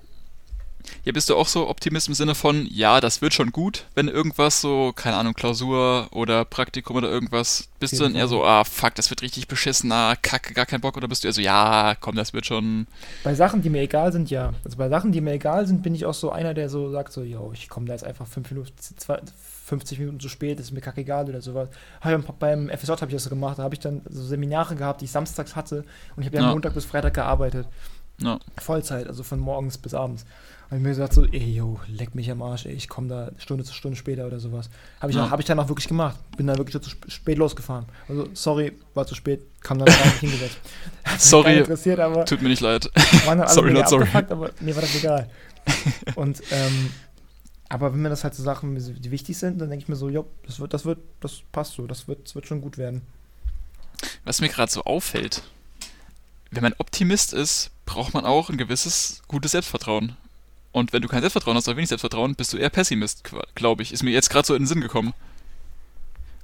Ja, bist du auch so Optimist im Sinne von, ja, das wird schon gut, wenn irgendwas so, keine Ahnung, Klausur oder Praktikum oder irgendwas, bist du dann eher so, ah, fuck, das wird richtig beschissen, ah, kacke, gar keinen Bock, oder bist du eher so, ja, komm, das wird schon. Bei Sachen, die mir egal sind, ja. Also bei Sachen, die mir egal sind, bin ich auch so einer, der so sagt, so, yo, ich komme da jetzt einfach fünf Minuten, zwei, 50 Minuten zu spät, ist mir kackegal oder sowas. Beim FSJ habe ich das so gemacht, da habe ich dann so Seminare gehabt, die ich samstags hatte und ich habe ja, ja Montag bis Freitag gearbeitet. Ja. Vollzeit, also von morgens bis abends. Und ich mir gesagt so, ey, yo, leck mich am Arsch, ey, ich komme da Stunde zu Stunde später oder sowas. Habe ich, ja. hab ich dann auch wirklich gemacht. Bin dann wirklich zu spät losgefahren. Also, sorry, war zu spät, kam dann gar nicht hingesetzt. [laughs] sorry, interessiert, aber tut mir nicht leid. sorry, not sorry. Aber mir war das egal. Und, ähm, aber wenn mir das halt so Sachen, die wichtig sind, dann denke ich mir so, jo, das wird, das wird, das passt so, das wird, das wird schon gut werden. Was mir gerade so auffällt, wenn man Optimist ist, braucht man auch ein gewisses gutes Selbstvertrauen. Und wenn du kein Selbstvertrauen hast oder wenig Selbstvertrauen, bist du eher Pessimist, glaube ich. Ist mir jetzt gerade so in den Sinn gekommen.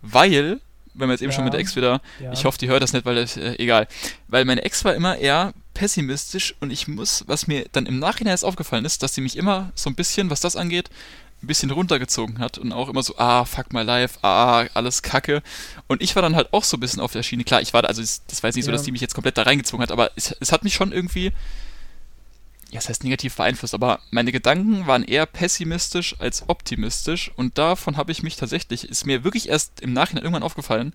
Weil, wenn wir jetzt eben ja, schon mit der Ex wieder, ja. ich hoffe, die hört das nicht, weil das, äh, egal. Weil meine Ex war immer eher pessimistisch und ich muss, was mir dann im Nachhinein jetzt aufgefallen ist, dass sie mich immer so ein bisschen, was das angeht, ein bisschen runtergezogen hat und auch immer so, ah, fuck my life, ah, alles kacke. Und ich war dann halt auch so ein bisschen auf der Schiene. Klar, ich war, also das war jetzt nicht ja. so, dass die mich jetzt komplett da reingezogen hat, aber es, es hat mich schon irgendwie, ja, das heißt negativ beeinflusst, aber meine Gedanken waren eher pessimistisch als optimistisch und davon habe ich mich tatsächlich, ist mir wirklich erst im Nachhinein irgendwann aufgefallen,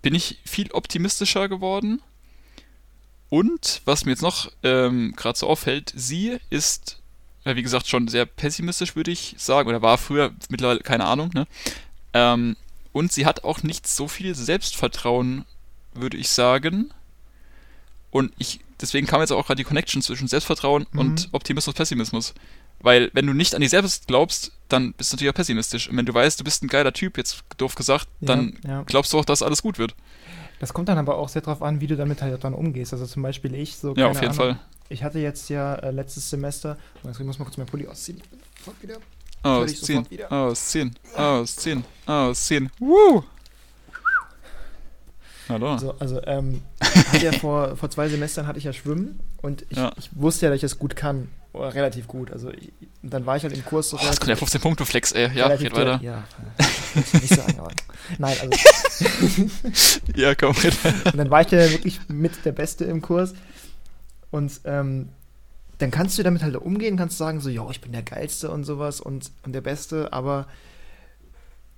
bin ich viel optimistischer geworden. Und was mir jetzt noch ähm, gerade so auffällt, sie ist ja, wie gesagt, schon sehr pessimistisch, würde ich sagen. Oder war früher, mittlerweile keine Ahnung, ne? Ähm, und sie hat auch nicht so viel Selbstvertrauen, würde ich sagen. Und ich, deswegen kam jetzt auch gerade die Connection zwischen Selbstvertrauen mhm. und Optimismus, Pessimismus. Weil, wenn du nicht an dich selbst glaubst, dann bist du natürlich auch pessimistisch. Und wenn du weißt, du bist ein geiler Typ, jetzt doof gesagt, dann ja, glaubst du auch, dass alles gut wird. Das kommt dann aber auch sehr darauf an, wie du damit halt dann umgehst. Also zum Beispiel ich so. Ja, auf jeden Ahnung, Fall ich hatte jetzt ja äh, letztes Semester, ich muss mal kurz meinen Pulli ausziehen. Sofort wieder. Ausziehen, ausziehen, ausziehen, ausziehen. Woo! Hallo. Also, also ähm, [laughs] ja vor, vor zwei Semestern hatte ich ja Schwimmen und ich, ja. ich wusste ja, dass ich das gut kann. Oder relativ gut. Also ich, dann war ich halt im Kurs so. Oh, das kommt ja 15 Punkte Flex, ey. Ja, geht weiter. Ja, nicht sagen, aber. Nein, also. [laughs] ja, komm, red. Und dann war ich ja wirklich mit der Beste im Kurs. Und ähm, dann kannst du damit halt umgehen, kannst sagen so, ja, ich bin der Geilste und sowas und, und der Beste, aber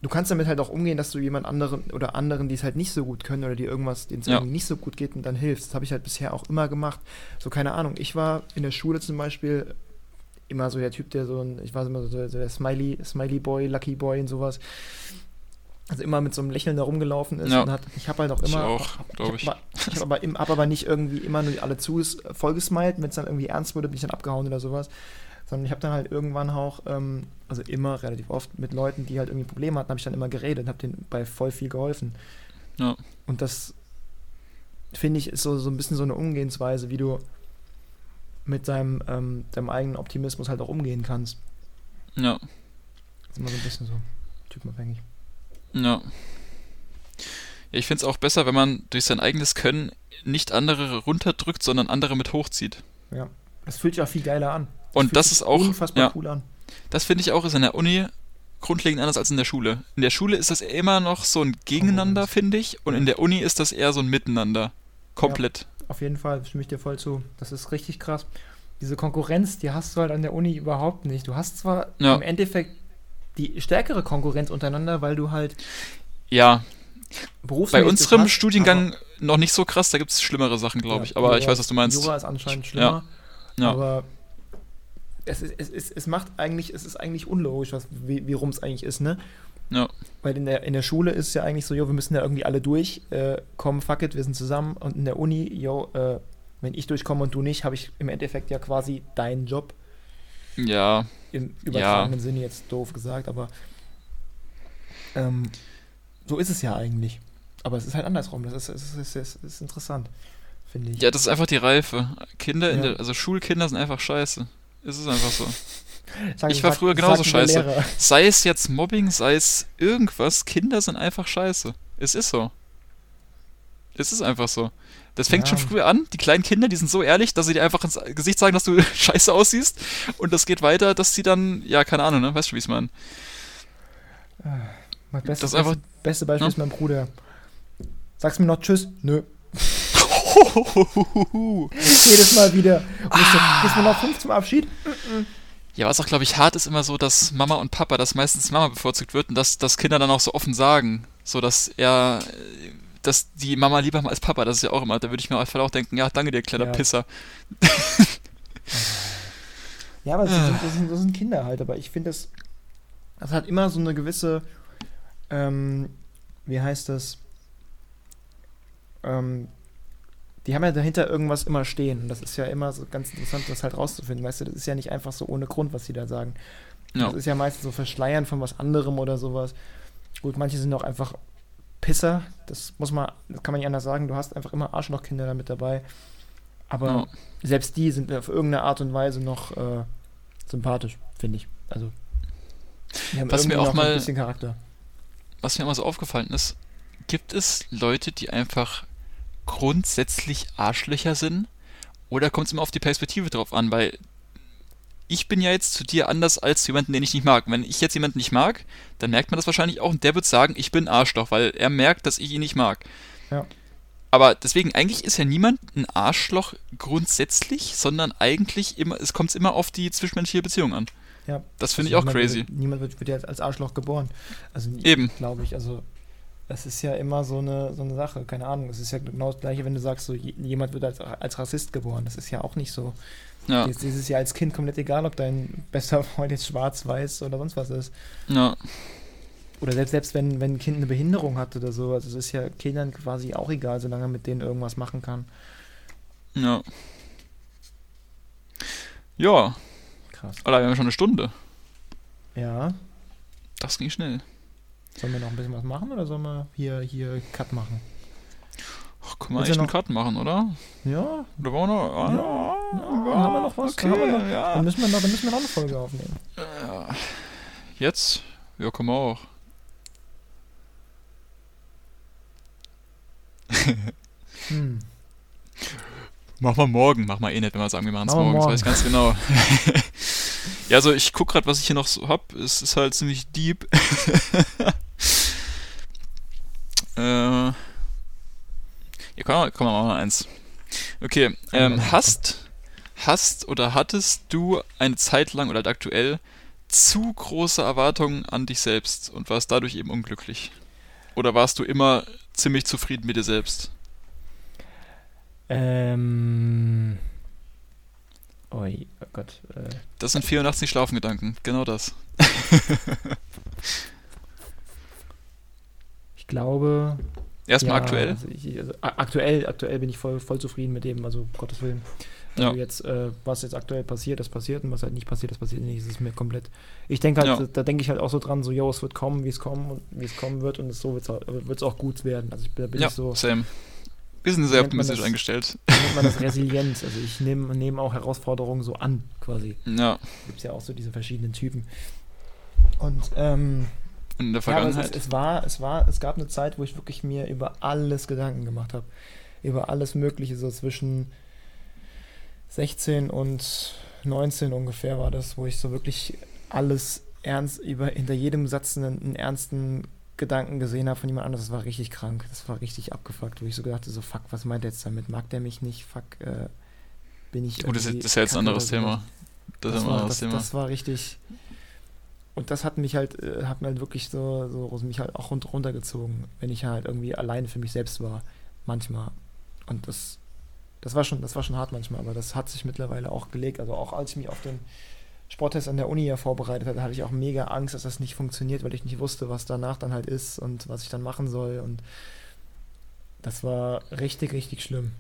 du kannst damit halt auch umgehen, dass du jemand anderen oder anderen, die es halt nicht so gut können oder die irgendwas, denen es ja. irgendwie nicht so gut geht und dann hilfst. Das habe ich halt bisher auch immer gemacht. So, keine Ahnung, ich war in der Schule zum Beispiel immer so der Typ, der so ein, ich war immer so der Smiley, Smiley Boy, Lucky Boy und sowas also immer mit so einem Lächeln da rumgelaufen ist. Ja. Und hat, ich habe halt auch immer. Ich auch, glaube ich. Ich habe hab aber, hab aber nicht irgendwie immer nur alle zu vollgesmiled, wenn es dann irgendwie ernst wurde, bin ich dann abgehauen oder sowas. Sondern ich habe dann halt irgendwann auch, ähm, also immer relativ oft mit Leuten, die halt irgendwie Probleme hatten, habe ich dann immer geredet und habe denen bei voll viel geholfen. Ja. Und das finde ich ist so, so ein bisschen so eine Umgehensweise, wie du mit deinem, ähm, deinem eigenen Optimismus halt auch umgehen kannst. Ja. Das ist immer so ein bisschen so typenabhängig. Ja. Ja, ich finde es auch besser, wenn man durch sein eigenes Können nicht andere runterdrückt, sondern andere mit hochzieht. Ja, das fühlt sich auch viel geiler an. Und das ist auch. Unfassbar ja, cool an. Das finde ich auch ist in der Uni grundlegend anders als in der Schule. In der Schule ist das immer noch so ein Gegeneinander, finde ich. Und in der Uni ist das eher so ein Miteinander. Komplett. Ja, auf jeden Fall, stimme ich dir voll zu. Das ist richtig krass. Diese Konkurrenz, die hast du halt an der Uni überhaupt nicht. Du hast zwar ja. im Endeffekt die stärkere Konkurrenz untereinander, weil du halt. Ja. Bei unserem hast, Studiengang noch nicht so krass, da gibt es schlimmere Sachen, glaube ja, ich. Aber Jura, ich weiß, was du meinst. Jura ist anscheinend schlimmer. Ja. ja. Aber es, ist, es, ist, es macht eigentlich, es ist eigentlich unlogisch, was, wie, wie rum es eigentlich ist, ne? Ja. Weil in der, in der Schule ist ja eigentlich so, jo, wir müssen ja irgendwie alle durch, äh, komm, fuck it, wir sind zusammen. Und in der Uni, jo, äh, wenn ich durchkomme und du nicht, habe ich im Endeffekt ja quasi deinen Job. Ja. Im übertragenen ja. Sinne jetzt doof gesagt, aber ähm, so ist es ja eigentlich. Aber es ist halt andersrum. Das ist, ist, ist, ist, ist interessant, finde ich. Ja, das ist einfach die Reife. Kinder, ja. der, also Schulkinder sind einfach scheiße. Es ist einfach so. [laughs] Sag, ich war sag, früher genauso scheiße. Sei es jetzt Mobbing, sei es irgendwas, Kinder sind einfach scheiße. Es ist so. Es ist einfach so. Das fängt Ja. schon früh an. Die kleinen Kinder, die sind so ehrlich, dass sie dir einfach ins Gesicht sagen, dass du [laughs] scheiße aussiehst. Und das geht weiter, dass sie dann, ja, keine Ahnung, ne? Weißt du, wie ich es meine? Mein bestes, Das ist einfach- beste, beste Beispiel Ja. ist mein Bruder. Sagst du mir noch Tschüss? Nö. Jedes Mal wieder. Und Ah. mir noch fünf zum Abschied? Ja, was auch, glaube ich, hart ist immer so, dass Mama und Papa, dass meistens Mama bevorzugt wird und dass, dass Kinder dann auch so offen sagen. So, dass er, dass die Mama lieber mal als Papa, das ist ja auch immer, da würde ich mir auf jeden Fall auch denken, ja, danke dir, kleiner Ja. Pisser. Ja, aber das sind, das, sind, das sind Kinder halt. Aber ich finde, das, das hat immer so eine gewisse, ähm, wie heißt das? Ähm, die haben ja dahinter irgendwas immer stehen. Und das ist ja immer so ganz interessant, das halt rauszufinden. Weißt du, das ist ja nicht einfach so ohne Grund, was sie da sagen. Ja. Das ist ja meistens so Verschleiern von was anderem oder sowas. Gut, manche sind auch einfach Pisser. Das muss man, das kann man nicht anders sagen. Du hast einfach immer Arschlochkinder da mit dabei. Aber Ja. selbst die sind auf irgendeine Art und Weise noch äh, sympathisch, finde ich. Also, die haben Was mir auch mal- ein bisschen Charakter. was mir immer so aufgefallen ist, gibt es Leute, die einfach grundsätzlich Arschlöcher sind? Oder kommt es immer auf die Perspektive drauf an? Weil ich bin ja jetzt zu dir anders als zu jemanden, den ich nicht mag. Wenn ich jetzt jemanden nicht mag, dann merkt man das wahrscheinlich auch und der wird sagen, ich bin Arschloch, weil er merkt, dass ich ihn nicht mag. Ja. Aber deswegen, eigentlich ist ja niemand ein Arschloch grundsätzlich, sondern eigentlich immer, es kommt immer auf die zwischenmenschliche Beziehung an. Ja. Das finde ich auch crazy. Wird, niemand wird, wird ja als Arschloch geboren. Also, Eben. glaube ich. Also, das ist ja immer so eine, so eine Sache. Keine Ahnung. Es ist ja genau das Gleiche, wenn du sagst, so, je- jemand wird als, als Rassist geboren. Das ist ja auch nicht so. Ja, Es ist ja als Kind komplett egal, ob dein bester [laughs] Freund jetzt schwarz, weiß oder sonst was ist. ja, Oder selbst, selbst wenn, wenn ein Kind eine Behinderung hat oder so. Also, es ist ja Kindern quasi auch egal, solange er mit denen irgendwas machen kann. ja. Ja, Krass. Alter, wir haben schon eine Stunde. Ja. Das ging schnell. Sollen wir noch ein bisschen was machen oder sollen wir hier, hier Cut machen? Ach, können wir Willst echt einen Cut machen, oder? Ja, wollen wir noch? Ah, Ja, ja, haben wir noch was? Okay, Haben wir noch- ja. dann müssen, wir noch, dann müssen wir noch eine Folge aufnehmen. ja. Jetzt? Ja, können wir auch. Hm. Machen wir morgen. Machen wir eh nicht, wenn wir sagen, wir machen es Machen wir morgen. Das morgen. weiß ich ganz genau. [laughs] ja, also ich guck gerade, was ich hier noch so hab. Es ist halt ziemlich deep. [laughs] äh, ja, komm, komm, machen wir mal eins. Okay, ähm, hast, hast oder hattest du eine Zeit lang oder halt aktuell zu große Erwartungen an dich selbst und warst dadurch eben unglücklich? Oder warst du immer ziemlich zufrieden mit dir selbst? Ähm. Oi, oh Gott. Äh, Das sind 84 Schlafengedanken, genau das. [laughs] ich glaube. Erstmal ja, aktuell. Also ich, also, aktuell, aktuell bin ich voll, voll zufrieden mit dem, also um Gottes Willen. Also Ja. jetzt, äh, was jetzt aktuell passiert, das passiert und was halt nicht passiert, das passiert nicht. Das ist mir komplett. Ich denke halt, Ja. da, da denke ich halt auch so dran, so, yo, es wird kommen, wie es kommen und wie es kommen wird und es so wird es auch gut werden. Also ich, da bin Ja, ich so, same. Wir sind sehr optimistisch das? eingestellt. nennt man das [laughs] Resilienz. Also ich nehme nehm auch Herausforderungen so an, quasi. Ja, Gibt es ja auch so diese verschiedenen Typen. Und ähm, in der Ja, aber es, Vergangenheit. es war, es war, es gab eine Zeit, wo ich wirklich mir über alles Gedanken gemacht habe. Über alles Mögliche, so zwischen 16 und 19 ungefähr war das, wo ich so wirklich alles ernst, über hinter jedem Satz einen, einen ernsten Gedanken gesehen habe von jemand anderem. Das war richtig krank. Das war richtig abgefuckt, wo ich so gedacht habe, so fuck, was meint er jetzt damit? Mag der mich nicht? Fuck, äh, bin ich Gut, das, das ist ja jetzt ein anderes? Thema. Das, ist Das ein war, anderes das, Thema. das war richtig. Und das hat mich halt, äh, hat mir halt wirklich so, so mich halt auch runtergezogen, wenn ich halt irgendwie alleine für mich selbst war, manchmal. Und das, das war schon, das war schon hart manchmal, aber das hat sich mittlerweile auch gelegt. Also auch als ich mich auf den Sporttest an der Uni ja vorbereitet hatte, hatte ich auch mega Angst, dass das nicht funktioniert, weil ich nicht wusste, was danach dann halt ist und was ich dann machen soll. Und das war richtig, richtig schlimm.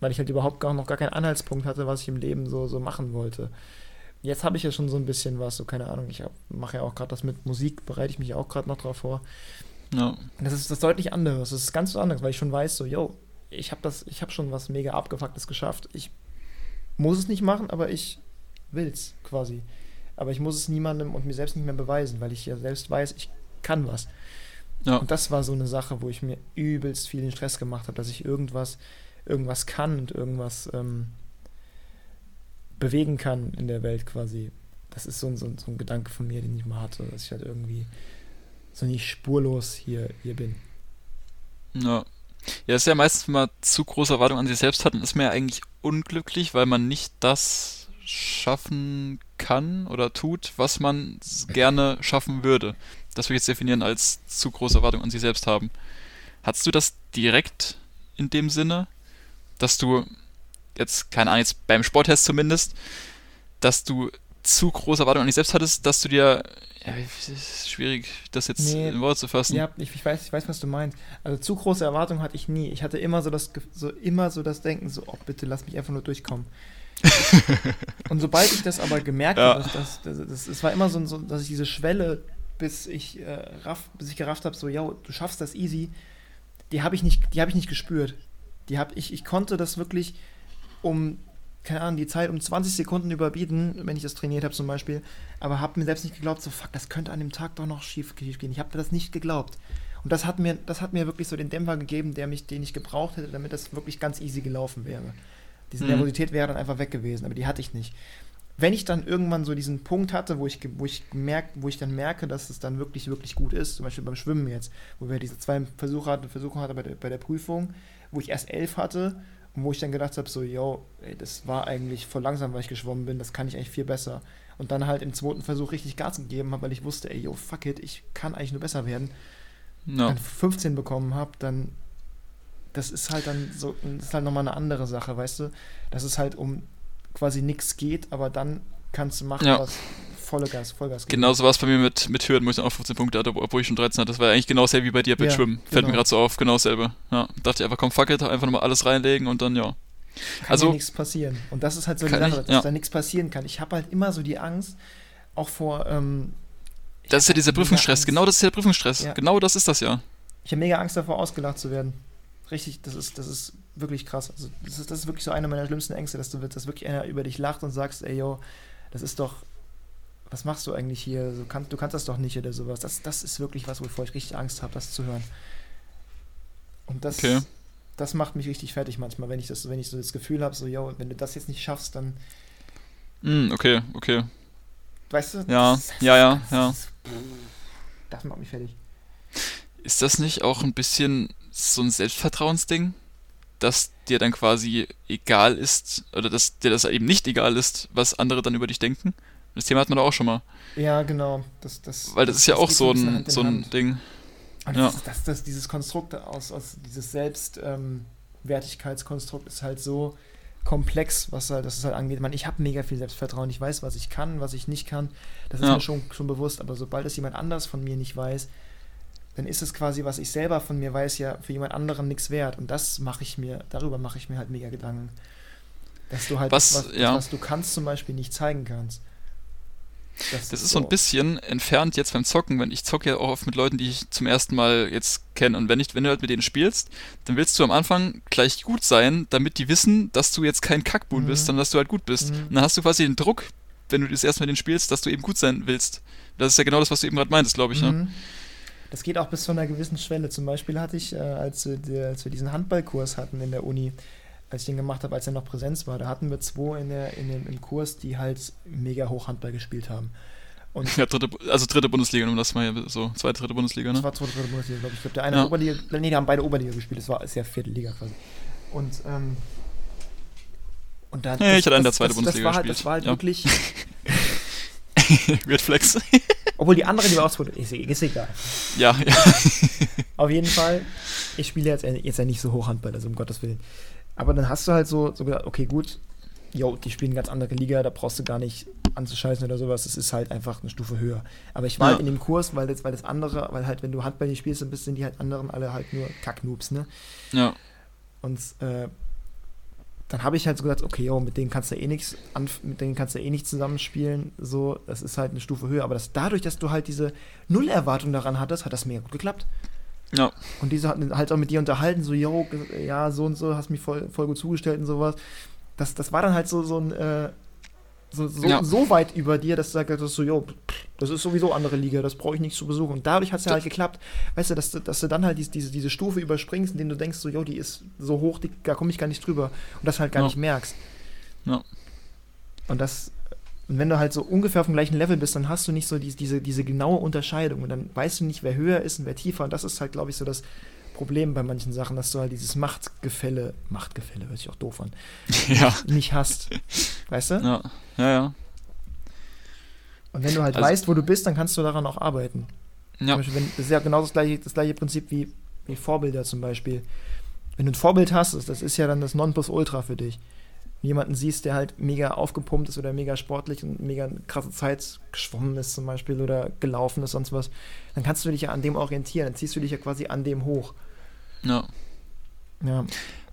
Weil ich halt überhaupt gar noch gar keinen Anhaltspunkt hatte, was ich im Leben so, so machen wollte. Jetzt habe ich ja schon so ein bisschen was, so keine Ahnung. Ich mache ja auch gerade das mit Musik, bereite ich mich auch gerade noch drauf vor. Und das ist das deutlich anderes. Das ist ganz anderes, weil ich schon weiß, so, yo, ich habe das, ich habe schon was mega abgefucktes geschafft. Ich muss es nicht machen, aber ich will's quasi. Aber ich muss es niemandem und mir selbst nicht mehr beweisen, weil ich ja selbst weiß, ich kann was. Ja. Und das war so eine Sache, wo ich mir übelst viel den Stress gemacht habe, dass ich irgendwas, irgendwas kann und irgendwas ähm, bewegen kann in der Welt quasi. Das ist so ein, so, ein, so ein Gedanke von mir, den ich mal hatte, dass ich halt irgendwie so nicht spurlos hier, hier bin. Ja. Ja, ist ja meistens, wenn man zu große Erwartungen an sich selbst hat, dann ist man ja eigentlich unglücklich, weil man nicht das schaffen kann oder tut, was man gerne schaffen würde. Das würde ich jetzt definieren als zu große Erwartungen an sich selbst haben. Hattest du das direkt in dem Sinne, dass du jetzt, keine Ahnung, jetzt beim Sporttest zumindest, dass du zu große Erwartungen an dich selbst hattest, dass du dir, ja, es ist schwierig, das jetzt nee, in Worte zu fassen. Ja, ich, ich, weiß, ich weiß, was du meinst. Also zu große Erwartungen hatte ich nie. Ich hatte immer so das, so immer so das Denken, so, oh bitte lass mich einfach nur durchkommen. [laughs] und sobald ich das aber gemerkt ja. habe, dass, das, das, das, war immer so, so, dass ich diese Schwelle, bis ich, äh, raff, bis ich gerafft habe, so, ja, du schaffst das easy, die habe ich nicht, die habe ich nicht gespürt. Die habe ich, ich konnte das wirklich um, keine Ahnung, die Zeit um 20 Sekunden überbieten, wenn ich das trainiert habe zum Beispiel, aber habe mir selbst nicht geglaubt, so, fuck, das könnte an dem Tag doch noch schief, schief gehen. Ich habe das nicht geglaubt. Und das hat mir, das hat mir wirklich so den Dämpfer gegeben, der mich, den ich gebraucht hätte, damit das wirklich ganz easy gelaufen wäre. Diese mhm. Nervosität wäre dann einfach weg gewesen, aber die hatte ich nicht. Wenn ich dann irgendwann so diesen Punkt hatte, wo ich, wo ich, merk, wo ich dann merke, dass es dann wirklich, wirklich gut ist, zum Beispiel beim Schwimmen jetzt, wo wir diese zwei Versuche hatten, Versuche hatten bei der, bei der Prüfung, wo ich erst elf hatte wo ich dann gedacht habe, so, yo, ey, das war eigentlich voll langsam, weil ich geschwommen bin, das kann ich eigentlich viel besser. Und dann halt im zweiten Versuch richtig Gas gegeben habe, weil ich wusste, ey, yo, fuck it, ich kann eigentlich nur besser werden. No. Dann 15 bekommen habe, dann das ist halt dann so, das ist halt nochmal eine andere Sache, weißt du? Dass es halt um quasi nichts geht, aber dann kannst du machen, ja. was volle Gas, Vollgas geht. Genauso war es bei mir mit, mit Hürden, wo ich dann auch 15 Punkte hatte, obwohl ich schon 13 hatte. Das war eigentlich genau dasselbe wie bei dir mit ja, Schwimmen. Fällt genau. mir gerade so auf, genau dasselbe. Ja, dachte ich einfach, komm, fuck it, einfach nochmal alles reinlegen und dann, ja. Kann also, nichts passieren. Und das ist halt so die Sache, dass ja. da nichts passieren kann. Ich habe halt immer so die Angst, auch vor. Ähm, das ist ja dieser Prüfungsstress, genau das ist der Prüfungsstress. Genau das ist das ja. Ich habe mega Angst davor, ausgelacht zu werden richtig, das ist, das ist wirklich krass. Also das ist, das ist wirklich so eine meiner schlimmsten Ängste, dass du dass wirklich einer über dich lacht und sagst, ey yo, das ist doch, was machst du eigentlich hier? Du kannst, du kannst das doch nicht oder sowas. Das, das ist wirklich was, wovor ich richtig Angst habe, das zu hören. Und das, okay. das macht mich richtig fertig manchmal, wenn ich das, wenn ich so das Gefühl habe, so, yo, wenn du das jetzt nicht schaffst, dann. Mm, okay, okay. Weißt du? Ja, das, ja, ja, ja. Das macht mich fertig. Ist das nicht auch ein bisschen so ein Selbstvertrauensding, dass dir dann quasi egal ist, oder dass dir das eben nicht egal ist, was andere dann über dich denken. Das Thema hat man da auch schon mal. Ja, genau. Das, das, Weil das, das ist ja auch so ein, so ein Ding. Und ja. das, das, das, dieses Konstrukt aus, aus dieses Selbstwertigkeitskonstrukt ähm, ist halt so komplex, was halt, das halt angeht. Ich, meine, ich habe mega viel Selbstvertrauen. Ich weiß, was ich kann, was ich nicht kann. Das ist ja. mir schon, schon bewusst. Aber sobald es jemand anders von mir nicht weiß, dann ist es quasi, was ich selber von mir weiß, ja für jemand anderen nichts wert. Und das mache ich mir, darüber mache ich mir halt mega Gedanken. Dass du halt was, das, was, ja. was du kannst zum Beispiel nicht zeigen kannst. Das, das ist so ein bisschen entfernt jetzt beim Zocken, wenn ich zocke ja auch oft mit Leuten, die ich zum ersten Mal jetzt kenne. Und wenn, ich, wenn du halt mit denen spielst, dann willst du am Anfang gleich gut sein, damit die wissen, dass du jetzt kein Kackbuhn mhm. bist, sondern dass du halt gut bist. Mhm. Und dann hast du quasi den Druck, wenn du das erstmal mit denen spielst, dass du eben gut sein willst. Das ist ja genau das, was du eben gerade meintest, glaube ich. Ne? Mhm. Ne? Das geht auch bis zu einer gewissen Schwelle. Zum Beispiel hatte ich, äh, als, wir, als wir diesen Handballkurs hatten in der Uni, als ich den gemacht habe, als er noch Präsenz war, da hatten wir zwei in der, in dem, im Kurs, die halt mega hoch Handball gespielt haben. Und ja, dritte, also dritte Bundesliga, um das mal so, zweite, dritte Bundesliga, ne? Das war zweite, dritte Bundesliga, glaube ich. Ich glaube, der eine ja. Oberliga, nee, die haben beide Oberliga gespielt, das war ist ja vierte Liga quasi. Und, ähm, und dann. Ja, das, ich hatte einen der zweite Bundesliga das war halt, gespielt. Das war halt wirklich. [laughs] Weird Flex. [laughs] Obwohl die andere, die war auch so, ist, ist egal. Ja, ja. Auf jeden Fall, ich spiele jetzt, jetzt ja nicht so hoch Handball, also um Gottes Willen. Aber dann hast du halt so, so gedacht, okay, gut, jo, die spielen eine ganz andere Liga, da brauchst du gar nicht anzuscheißen oder sowas, das ist halt einfach eine Stufe höher. Aber ich war ja. halt in dem Kurs, weil das, weil das andere, weil halt, wenn du Handball nicht spielst, dann sind die halt anderen alle halt nur Kacknoobs, ne? Ja. Und äh, dann habe ich halt so gesagt, okay, yo, mit denen kannst du eh nichts, mit denen kannst du eh nicht zusammenspielen, so, das ist halt eine Stufe höher. Aber das, dadurch, dass du halt diese Nullerwartung daran hattest, hat das mega gut geklappt. Ja. Und diese hatten halt auch mit dir unterhalten, so, yo, ja, so und so, hast mich voll, voll gut zugestellt und sowas. Das, das war dann halt so, so ein, äh, so, so, ja. so, weit über dir, dass du sagst, so, yo, Das ist sowieso andere Liga, das brauche ich nicht zu besuchen. Und dadurch hat es ja halt geklappt, weißt du, dass, du, dass du dann halt diese, diese, diese Stufe überspringst, in dem du denkst, so, jo, die ist so hoch, die, da komme ich gar nicht drüber. Und das halt gar Ja. nicht merkst. Ja. Und das, und wenn du halt so ungefähr auf dem gleichen Level bist, dann hast du nicht so die, diese, diese genaue Unterscheidung. Und dann weißt du nicht, wer höher ist und wer tiefer. Und das ist halt, glaube ich, so das Problem bei manchen Sachen, dass du halt dieses Machtgefälle, Machtgefälle hört sich auch doof an, [laughs] ja. nicht hast. Weißt du? Ja. Ja, ja. Und wenn du halt Also- weißt, wo du bist, dann kannst du daran auch arbeiten. Zum Ja. Beispiel, wenn, das ist ja genau das gleiche, das gleiche Prinzip wie, wie Vorbilder zum Beispiel. Wenn du ein Vorbild hast, das ist ja dann das Nonplusultra für dich. Du jemanden siehst, der halt mega aufgepumpt ist oder mega sportlich und mega krasse Zeit geschwommen ist zum Beispiel oder gelaufen ist, sonst was, dann kannst du dich ja an dem orientieren. Dann ziehst du dich ja quasi an dem hoch. ja. Ja,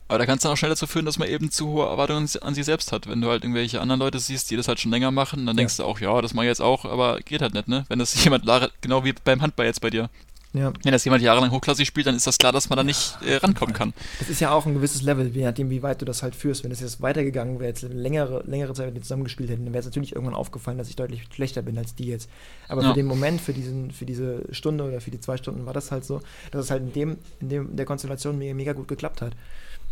Aber da kann es dann auch schnell dazu führen, dass man eben zu hohe Erwartungen an sich selbst hat. Wenn du halt irgendwelche anderen Leute siehst, die das halt schon länger machen, dann Ja. denkst du auch, ja, das mache ich jetzt auch, aber geht halt nicht, ne? Wenn das [laughs] jemand, genau wie beim Handball jetzt bei dir, ja. wenn das jemand jahrelang hochklassig spielt, dann ist das klar, dass man da nicht äh, rankommen kann. Das ist ja auch ein gewisses Level, je nachdem, wie weit du das halt führst. Wenn es jetzt weitergegangen wäre, jetzt längere, längere Zeit mit denen zusammengespielt hätten, dann wäre es natürlich irgendwann aufgefallen, dass ich deutlich schlechter bin als die jetzt. Aber Ja. für den Moment, für, diesen, für diese Stunde oder für die zwei Stunden war das halt so, dass es halt in dem, in dem der Konstellation mega, mega gut geklappt hat.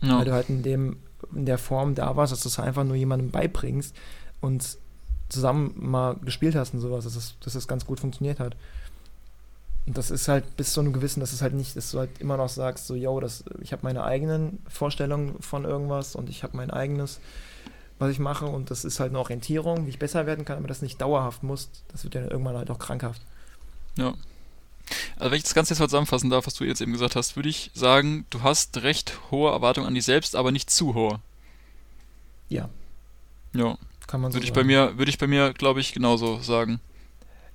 Ja. Weil du halt in dem, in der Form da warst, dass du es einfach nur jemandem beibringst und zusammen mal gespielt hast und sowas, dass es, dass es ganz gut funktioniert hat. Und das ist halt bis zu einem gewissen, dass es halt nicht, dass du halt immer noch sagst, so, yo, das, ich habe meine eigenen Vorstellungen von irgendwas und ich habe mein eigenes, was ich mache und das ist halt eine Orientierung, wie ich besser werden kann, aber das nicht dauerhaft muss, das wird ja irgendwann halt auch krankhaft. Ja. Also wenn ich das Ganze jetzt mal zusammenfassen darf, was du jetzt eben gesagt hast, würde ich sagen, du hast recht hohe Erwartungen an dich selbst, aber nicht zu hohe. Ja, Ja. kann man so Würde ich sagen. bei mir, würde ich bei mir, glaube ich, genauso sagen.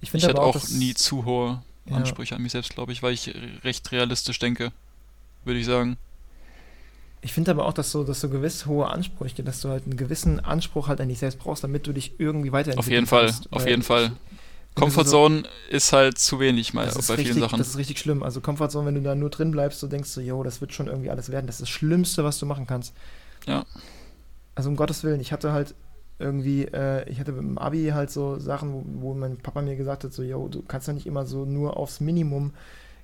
ich Ich finde hatte aber auch dass- nie zu hohe Ja. Ansprüche an mich selbst, glaube ich, weil ich recht realistisch denke, würde ich sagen. Ich finde aber auch, dass so, dass so gewiss hohe Ansprüche, dass du halt einen gewissen Anspruch halt an dich selbst brauchst, damit du dich irgendwie weiterentwickeln Auf jeden Fall, kannst. auf Weil jeden Fall. ich- Comfort Zone ist halt zu wenig mal bei richtig, vielen Sachen. das ist richtig schlimm. Also Comfortzone, wenn du da nur drin bleibst, du denkst so, yo, das wird schon irgendwie alles werden. Das ist das Schlimmste, was du machen kannst. Ja. Also um Gottes Willen, ich hatte halt irgendwie, äh, ich hatte im Abi halt so Sachen, wo, wo mein Papa mir gesagt hat, so, yo, du kannst ja nicht immer so nur aufs Minimum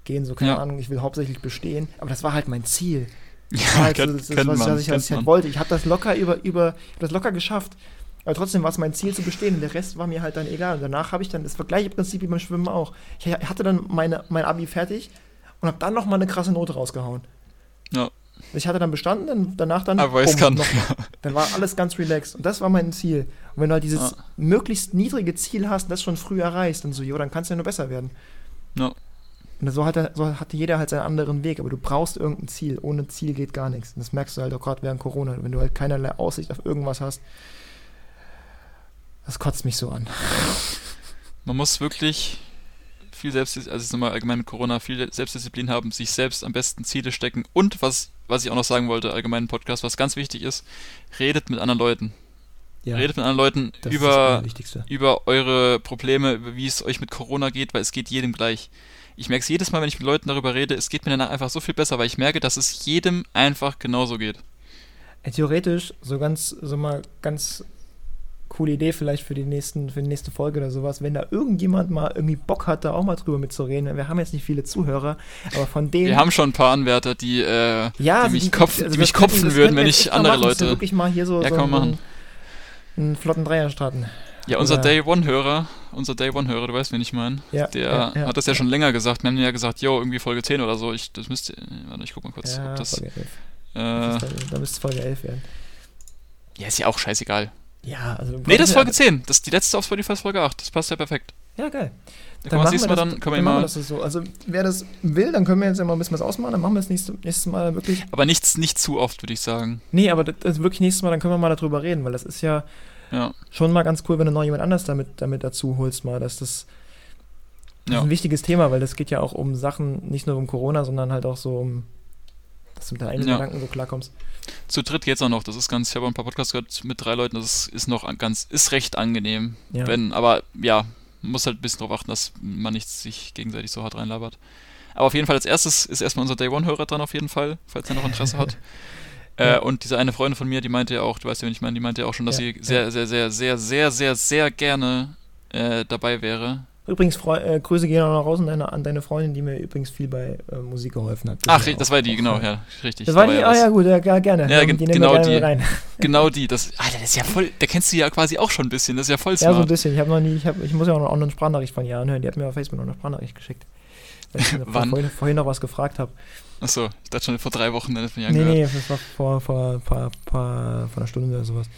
gehen, so keine Ja. Ahnung, ich will hauptsächlich bestehen. Aber das war halt mein Ziel. [laughs] Das war Ja, halt so, das, das, was, man, was ich, was ich halt wollte. Ich habe das locker über, über, das locker geschafft. Aber trotzdem war es mein Ziel zu bestehen und der Rest war mir halt dann egal. Und danach habe ich dann das gleiche Prinzip wie beim Schwimmen auch. Ich hatte dann meine, mein Abi fertig und habe dann noch mal eine krasse Note rausgehauen. Ja. Ich hatte dann bestanden, dann, danach dann. Aber es kann. mal. [laughs] Dann war alles ganz relaxed. Und das war mein Ziel. Und wenn du halt dieses Ja. möglichst niedrige Ziel hast und das schon früh erreichst, dann so, jo, dann kannst du ja nur besser werden. Ja. Und so hatte, so hatte jeder halt seinen anderen Weg, aber du brauchst irgendein Ziel. Ohne Ziel geht gar nichts. Und das merkst du halt auch gerade während Corona. Wenn du halt keinerlei Aussicht auf irgendwas hast, das kotzt mich so an. [laughs] Man muss wirklich viel Selbstdisziplin, also jetzt nochmal allgemein mit Corona, viel Selbstdisziplin haben, sich selbst am besten Ziele stecken und was, was ich auch noch sagen wollte, allgemein im Podcast, was ganz wichtig ist, redet mit anderen Leuten. Ja, Redet mit anderen Leuten über, über eure Probleme, über wie es euch mit Corona geht, weil es geht jedem gleich. Ich merke es jedes Mal, wenn ich mit Leuten darüber rede, es geht mir danach einfach so viel besser, weil ich merke, dass es jedem einfach genauso geht. Ey, theoretisch, so ganz, so mal ganz coole Idee vielleicht für die nächsten, für die nächste Folge oder sowas, wenn da irgendjemand mal irgendwie Bock hat, da auch mal drüber mitzureden. Wir haben jetzt nicht viele Zuhörer, aber von denen. Wir haben schon ein paar Anwärter, die, äh, ja, die also mich, kopf, also die mich könnten- kopfen würden, wenn ich andere machen, Leute. wirklich mal hier so, Ja, so kann man einen, einen flotten Dreier starten. Ja, unser Oder- Day One-Hörer, unser Day One-Hörer, du weißt, wen ich meine. Ja, Der ja, hat das ja schon länger gesagt. Wir haben ja gesagt, yo, irgendwie Folge 10 oder so. Ich, das müsste, warte, ich guck mal kurz, ob das, Folge 11. äh, da müsste Folge 11 werden. ja, ist ja auch scheißegal. Ja, also. Nee, das ist Folge 10. Das, die letzte auf Spotify ist Folge 8. Das passt ja perfekt. Ja, geil. Da können wir das dann, können wir dann machen wir das so. Also, wer das will, dann können wir jetzt ja mal ein bisschen was ausmachen. Dann machen wir das nächste, nächstes Mal wirklich. aber nichts, nicht zu oft, würde ich sagen. Nee, aber das, das wirklich nächstes Mal, dann können wir mal darüber reden, weil das ist ja Ja, schon mal ganz cool, wenn du noch jemand anders damit, damit dazu holst, mal. Dass das, das Ja. ist ein wichtiges Thema, weil das geht ja auch um Sachen, nicht nur um Corona, sondern halt auch so um, dass du mit deinen eigenen Ja. Gedanken so klarkommst. zu dritt geht's auch noch. Das ist ganz, ich habe ein paar Podcasts gehört mit drei Leuten. Das ist noch an- ganz, ist recht angenehm. Ja. Wenn, aber ja, man muss halt ein bisschen darauf achten, dass man nicht sich gegenseitig so hart reinlabert. Aber auf jeden Fall als erstes ist erstmal unser Day One-Hörer dran, auf jeden Fall, falls er noch Interesse hat. [laughs] Ja. Äh, und diese eine Freundin von mir, die meinte ja auch, du weißt ja, wen ich meine, die meinte ja auch schon, dass Ja, sie sehr, sehr, sehr, sehr, sehr, sehr, sehr gerne äh, dabei wäre. Übrigens, äh, Grüße gehen auch noch raus an deine, an deine Freundin, die mir übrigens viel bei äh, Musik geholfen hat. Ach, das war die, genau, ja, richtig. Das war die, ja ah ja gut, ja, ja, gerne. Ja, die genau gerne die. [laughs] Genau die, das, Alter, das ist ja voll, da kennst du ja quasi auch schon ein bisschen, das ist ja voll Ja, so ein smart. bisschen. Ich habe noch nie, ich, hab, ich muss ja auch noch eine Sprachnachricht von ihr anhören. Die hat mir auf Facebook noch eine Sprachnachricht geschickt. Weil ich [laughs] Wann? Vorhin, vorhin noch was gefragt habe. Achso, ich dachte schon vor drei Wochen, dann hat mich Nee, angehört. nee, das war vor, vor, vor, vor, vor einer Stunde oder sowas.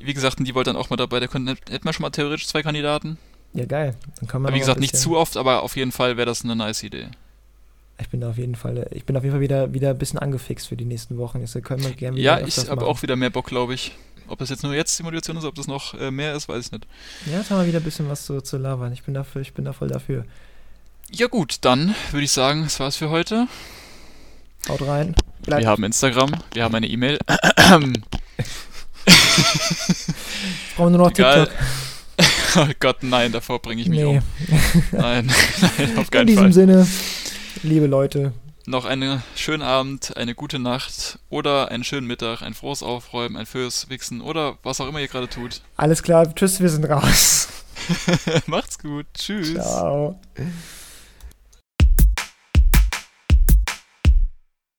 Wie gesagt, die wollte dann auch mal dabei, da hätten wir schon mal theoretisch zwei Kandidaten. Ja, geil. Dann kann man Aber wie gesagt, nicht zu oft, aber auf jeden Fall wäre das eine nice Idee. Ich bin da auf jeden Fall, ich bin auf jeden Fall wieder, wieder ein bisschen angefixt für die nächsten Wochen. Jetzt können wir gerne Ja, ich habe auch wieder mehr Bock, glaube ich. Ob das jetzt nur jetzt Simulation ist, ob das noch äh, mehr ist, weiß ich nicht. Ja, jetzt haben wir wieder ein bisschen was zu, zu labern. Ich bin dafür, ich bin da voll dafür. Ja gut, dann würde ich sagen, das war's für heute. Haut rein. Bleibt, Wir haben Instagram, wir haben eine E-Mail. brauchen nur noch Egal. TikTok. [laughs] oh Gott, nein, davor bringe ich mich Nee. um. Nein, [laughs] nein, auf In keinen diesem Fall. Sinne, liebe Leute, Noch einen schönen Abend, eine gute Nacht oder einen schönen Mittag, ein frohes Aufräumen, ein fürs Wichsen oder was auch immer ihr gerade tut. alles klar. Tschüss, wir sind raus. [laughs] Macht's gut. Tschüss. Ciao.